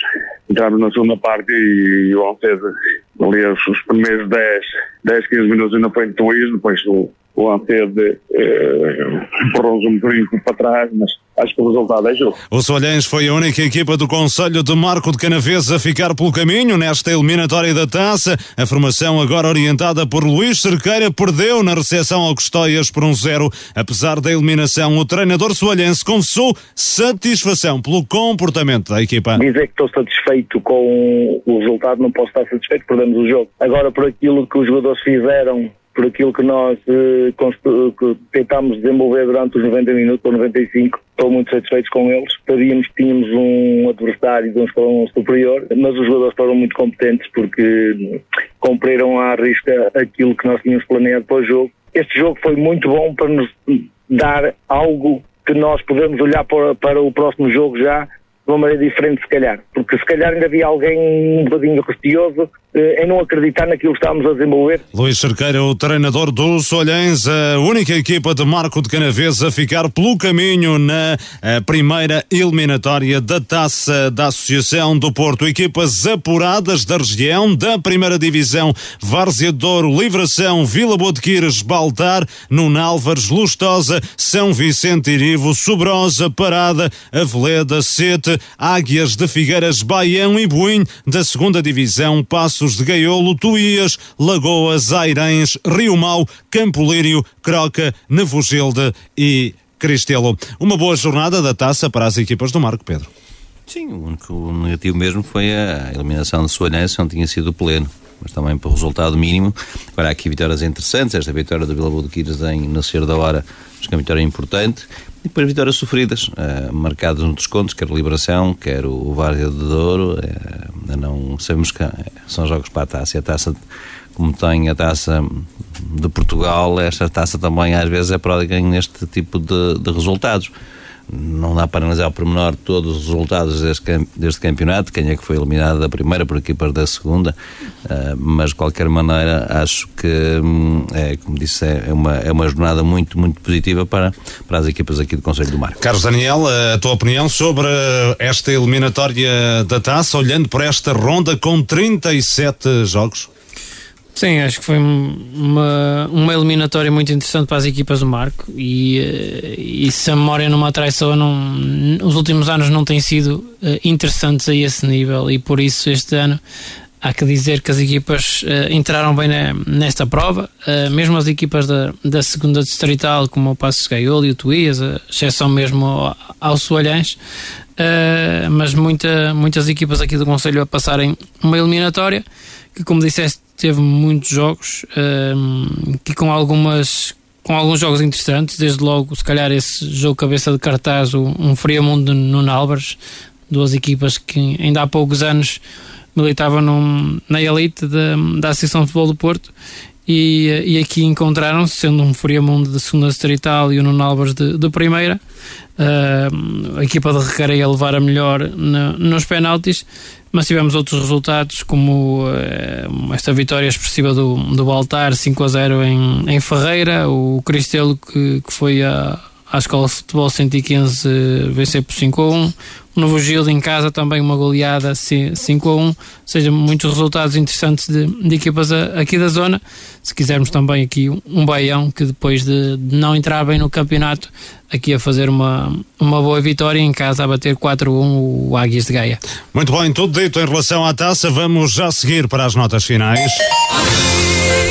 entramos na segunda parte e, o Alcesa ali os, os primeiros 10, 10, 15 minutos ainda foi intuído, depois o, o Antede eh, empurrou-nos um brinco para trás, mas acho que o resultado é justo. O Solhães foi a única equipa do Conselho de Marco de Canaves a ficar pelo caminho nesta eliminatória da taça. A formação, agora orientada por Luís Cerqueira, perdeu na recepção ao Custóias por um zero. Apesar da eliminação, o treinador soalhense confessou satisfação pelo comportamento da equipa. Dizer que estou satisfeito com o resultado, não posso estar satisfeito, perdemos o jogo. Agora, por aquilo que os jogadores fizeram por aquilo que nós eh, tentámos desenvolver durante os 90 minutos ou 95. Estou muito satisfeito com eles. Sabíamos que tínhamos um adversário de um escalão superior, mas os jogadores foram muito competentes porque cumpriram à risca aquilo que nós tínhamos planeado para o jogo. Este jogo foi muito bom para nos dar algo que nós podemos olhar para, para o próximo jogo já de uma maneira diferente, se calhar. Porque se calhar ainda havia alguém um bocadinho receoso eh, em não acreditar naquilo que estávamos a desenvolver. Luís Cerqueira, o treinador do Solhães, a única equipa de Marco de Canaves a ficar pelo caminho na eh, primeira eliminatória da Taça da Associação do Porto. Equipas apuradas da região, da primeira divisão, Várzea Douro, Livração, Vila Botequires, Baltar, Nunálvares, Lustosa, São Vicente Irivo, Sobrosa, Parada, Aveleda, Sete, Águias de Figueiras, Baião e Buim, da segunda divisão, Passo Passos de Gaiolo, Tuías, Lagoas, Airães, Rio Mau, Campo Lírio, Croca, Nevogilde e Cristelo. Uma boa jornada da taça para as equipas do Marco Pedro. Sim, o único negativo mesmo foi a eliminação de Soanense, não tinha sido pleno mas também o resultado mínimo. Agora há aqui vitórias interessantes, esta vitória do Vila Boa de Quires em Nascer da Hora, acho que é uma vitória importante. E depois vitórias sofridas, uh, marcadas no descontos, quer a Liberação, quer o Várzea de Douro. Uh, não sabemos que são jogos para a taça. E a taça, como tem a taça de Portugal, esta taça também às vezes é pródiga neste tipo de, de resultados não dá para analisar ao pormenor todos os resultados deste, campeonato, quem é que foi eliminado da primeira por equipas da segunda, uh, mas de qualquer maneira acho que, hum, é, como disse, é uma, é uma jornada muito, muito positiva para, para as equipas aqui do Conselho do Mar. Carlos Daniel, a tua opinião sobre esta eliminatória da taça, olhando para esta ronda com 37 jogos? Sim, acho que foi uma, uma eliminatória muito interessante para as equipas do Marco e, eh, e se a memória não me não, os últimos anos não têm sido eh, interessantes a esse nível e por isso este ano há que dizer que as equipas uh, entraram bem nesta prova, mesmo as equipas da, da segunda distrital, como o Passos Gaiolo e o Tuías, a exceção mesmo ao, ao Soalhães, mas muita, muitas equipas aqui do Conselho a passarem uma eliminatória que, como disseste, teve muitos jogos, um, que com algumas com alguns jogos interessantes, desde logo, se calhar, esse jogo cabeça de cartaz, um Friamundo no Nálvares, duas equipas que ainda há poucos anos militavam num, na elite da, da Associação de Futebol do Porto e, e aqui encontraram-se, sendo um Friamundo de segunda distrital e o Nuno Álvares de, de primeira, uh, a equipa de Recareia a levar a melhor na, nos penaltis, mas tivemos outros resultados, como uh, esta vitória expressiva do, do Baltar 5 a 0 em, em Ferreira, o Cristelo que, que foi a, à Escola de Futebol 115 vencer por 5 a 1, o Novo Gil em casa também uma goleada 5 a 1, ou seja, muitos resultados interessantes de, de equipas aqui da zona. Se quisermos também aqui um Baião que depois de, de, não entrar bem no campeonato, aqui a fazer uma, uma boa vitória em casa a bater 4 a 1 o Águias de Gaia. Muito bem, tudo dito em relação à taça, vamos já seguir para as notas finais.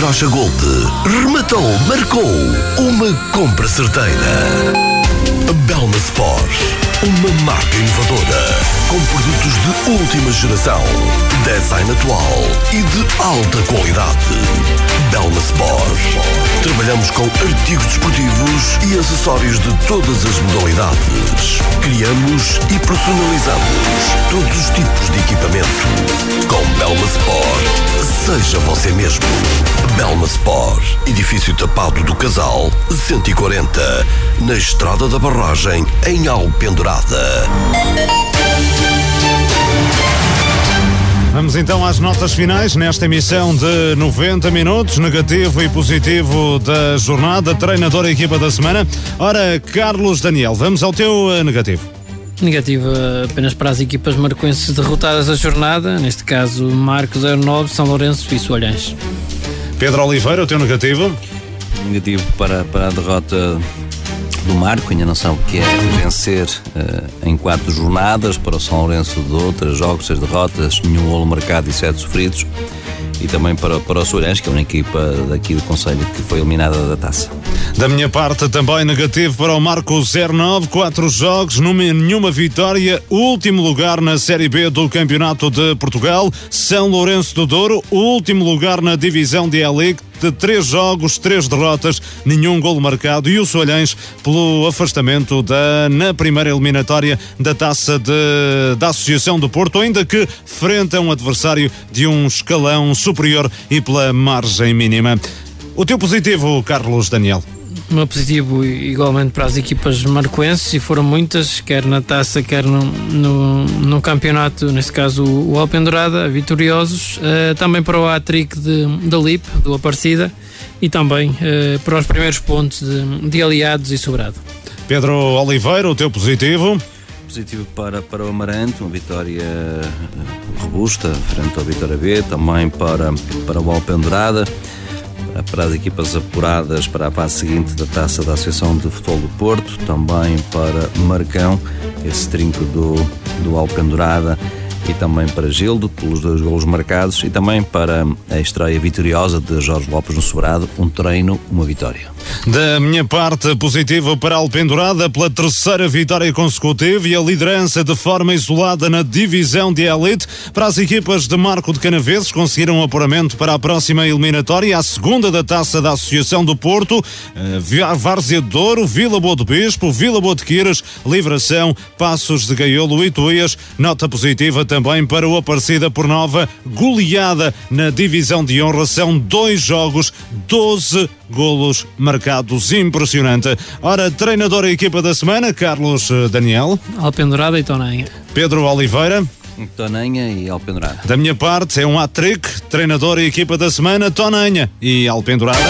Gold, rematou, marcou uma compra certeira. Belma Sport, uma marca inovadora, com produtos de última geração, design atual e de alta qualidade. Belma Sport. Trabalhamos com artigos desportivos e acessórios de todas as modalidades. Criamos e personalizamos todos os tipos de equipamento. Com Belma Sport, seja você mesmo. Belma Sport, edifício tapado do Casal, 140, na Estrada da Barragem, em Alpendurada. Vamos então às notas finais nesta emissão de 90 minutos, negativo e positivo da jornada, treinador e equipa da semana. Ora, Carlos Daniel, vamos ao teu eh, negativo. Negativo apenas para as equipas marcoenses derrotadas da jornada, neste caso Marcos 09, São Lourenço e Soalhães. Pedro Oliveira, o teu negativo? Negativo para, para a derrota do Marco, ainda não sabe o que é vencer uh, em quatro jornadas para o São Lourenço de outras jogos, seis derrotas, nenhum golo marcado e sete sofridos. E também para, para o Soares, que é uma equipa daqui do Conselho que foi eliminada da taça. Da minha parte, também negativo para o Marco 09, quatro jogos, nenhuma vitória, último lugar na Série B do Campeonato de Portugal, São Lourenço do Douro, último lugar na divisão de Elite, de três jogos, três derrotas, nenhum golo marcado e o Soalhães pelo afastamento da, na primeira eliminatória da taça de, da Associação do Porto, ainda que frente a um adversário de um escalão superior e pela margem mínima. O teu positivo, Carlos Daniel? O meu positivo igualmente para as equipas marcoenses e foram muitas, quer na taça, quer no, no, no campeonato, neste caso o Alpendurada, vitoriosos, uh, também para o Atric da LIP, do Aparecida, e também uh, para os primeiros pontos de, de Aliados e Sobrado. Pedro Oliveira, o teu positivo? Positivo para, para o Amarante, uma vitória eh, robusta frente ao Vitória B, também para, para o Alpendurada para as equipas apuradas para a fase seguinte da Taça da Associação de Futebol do Porto, também para Marcão, esse trinco do, do Alpendurada e também para Gildo, pelos dois golos marcados, e também para a estreia vitoriosa de Jorge Lopes no Sobrado, um treino, uma vitória. Da minha parte, positivo para a Alpendurada pela terceira vitória consecutiva e a liderança de forma isolada na divisão de elite. Para as equipas de Marco de Canaveses, conseguiram um apuramento para a próxima eliminatória, a segunda da taça da Associação do Porto, uh, Várzea de Douro, Vila Boa do Bispo, Vila Boa de Quiras, Livração, Passos de Gaiolo e Tuías. Nota positiva também para o Aparecida por Nova, goleada na divisão de honra. São dois jogos, 12 golos marcados, impressionante. Ora, treinador e equipa da semana, Carlos eh, Daniel. Alpendurada e Tonanha. Pedro Oliveira. Tonanha e Alpendurada. Da minha parte, é um hat-trick, treinador e equipa da semana, Tonanha e Alpendurada.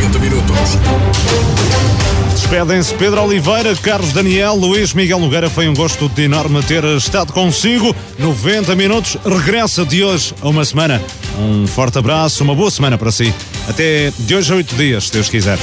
90 minutos. Despedem-se Pedro Oliveira, Carlos Daniel, Luís Miguel Nogueira. Foi um gosto de enorme ter estado consigo. 90 minutos, regressa de hoje a uma semana. Um forte abraço, uma boa semana para si. Até de hoje a oito dias, se Deus quiser.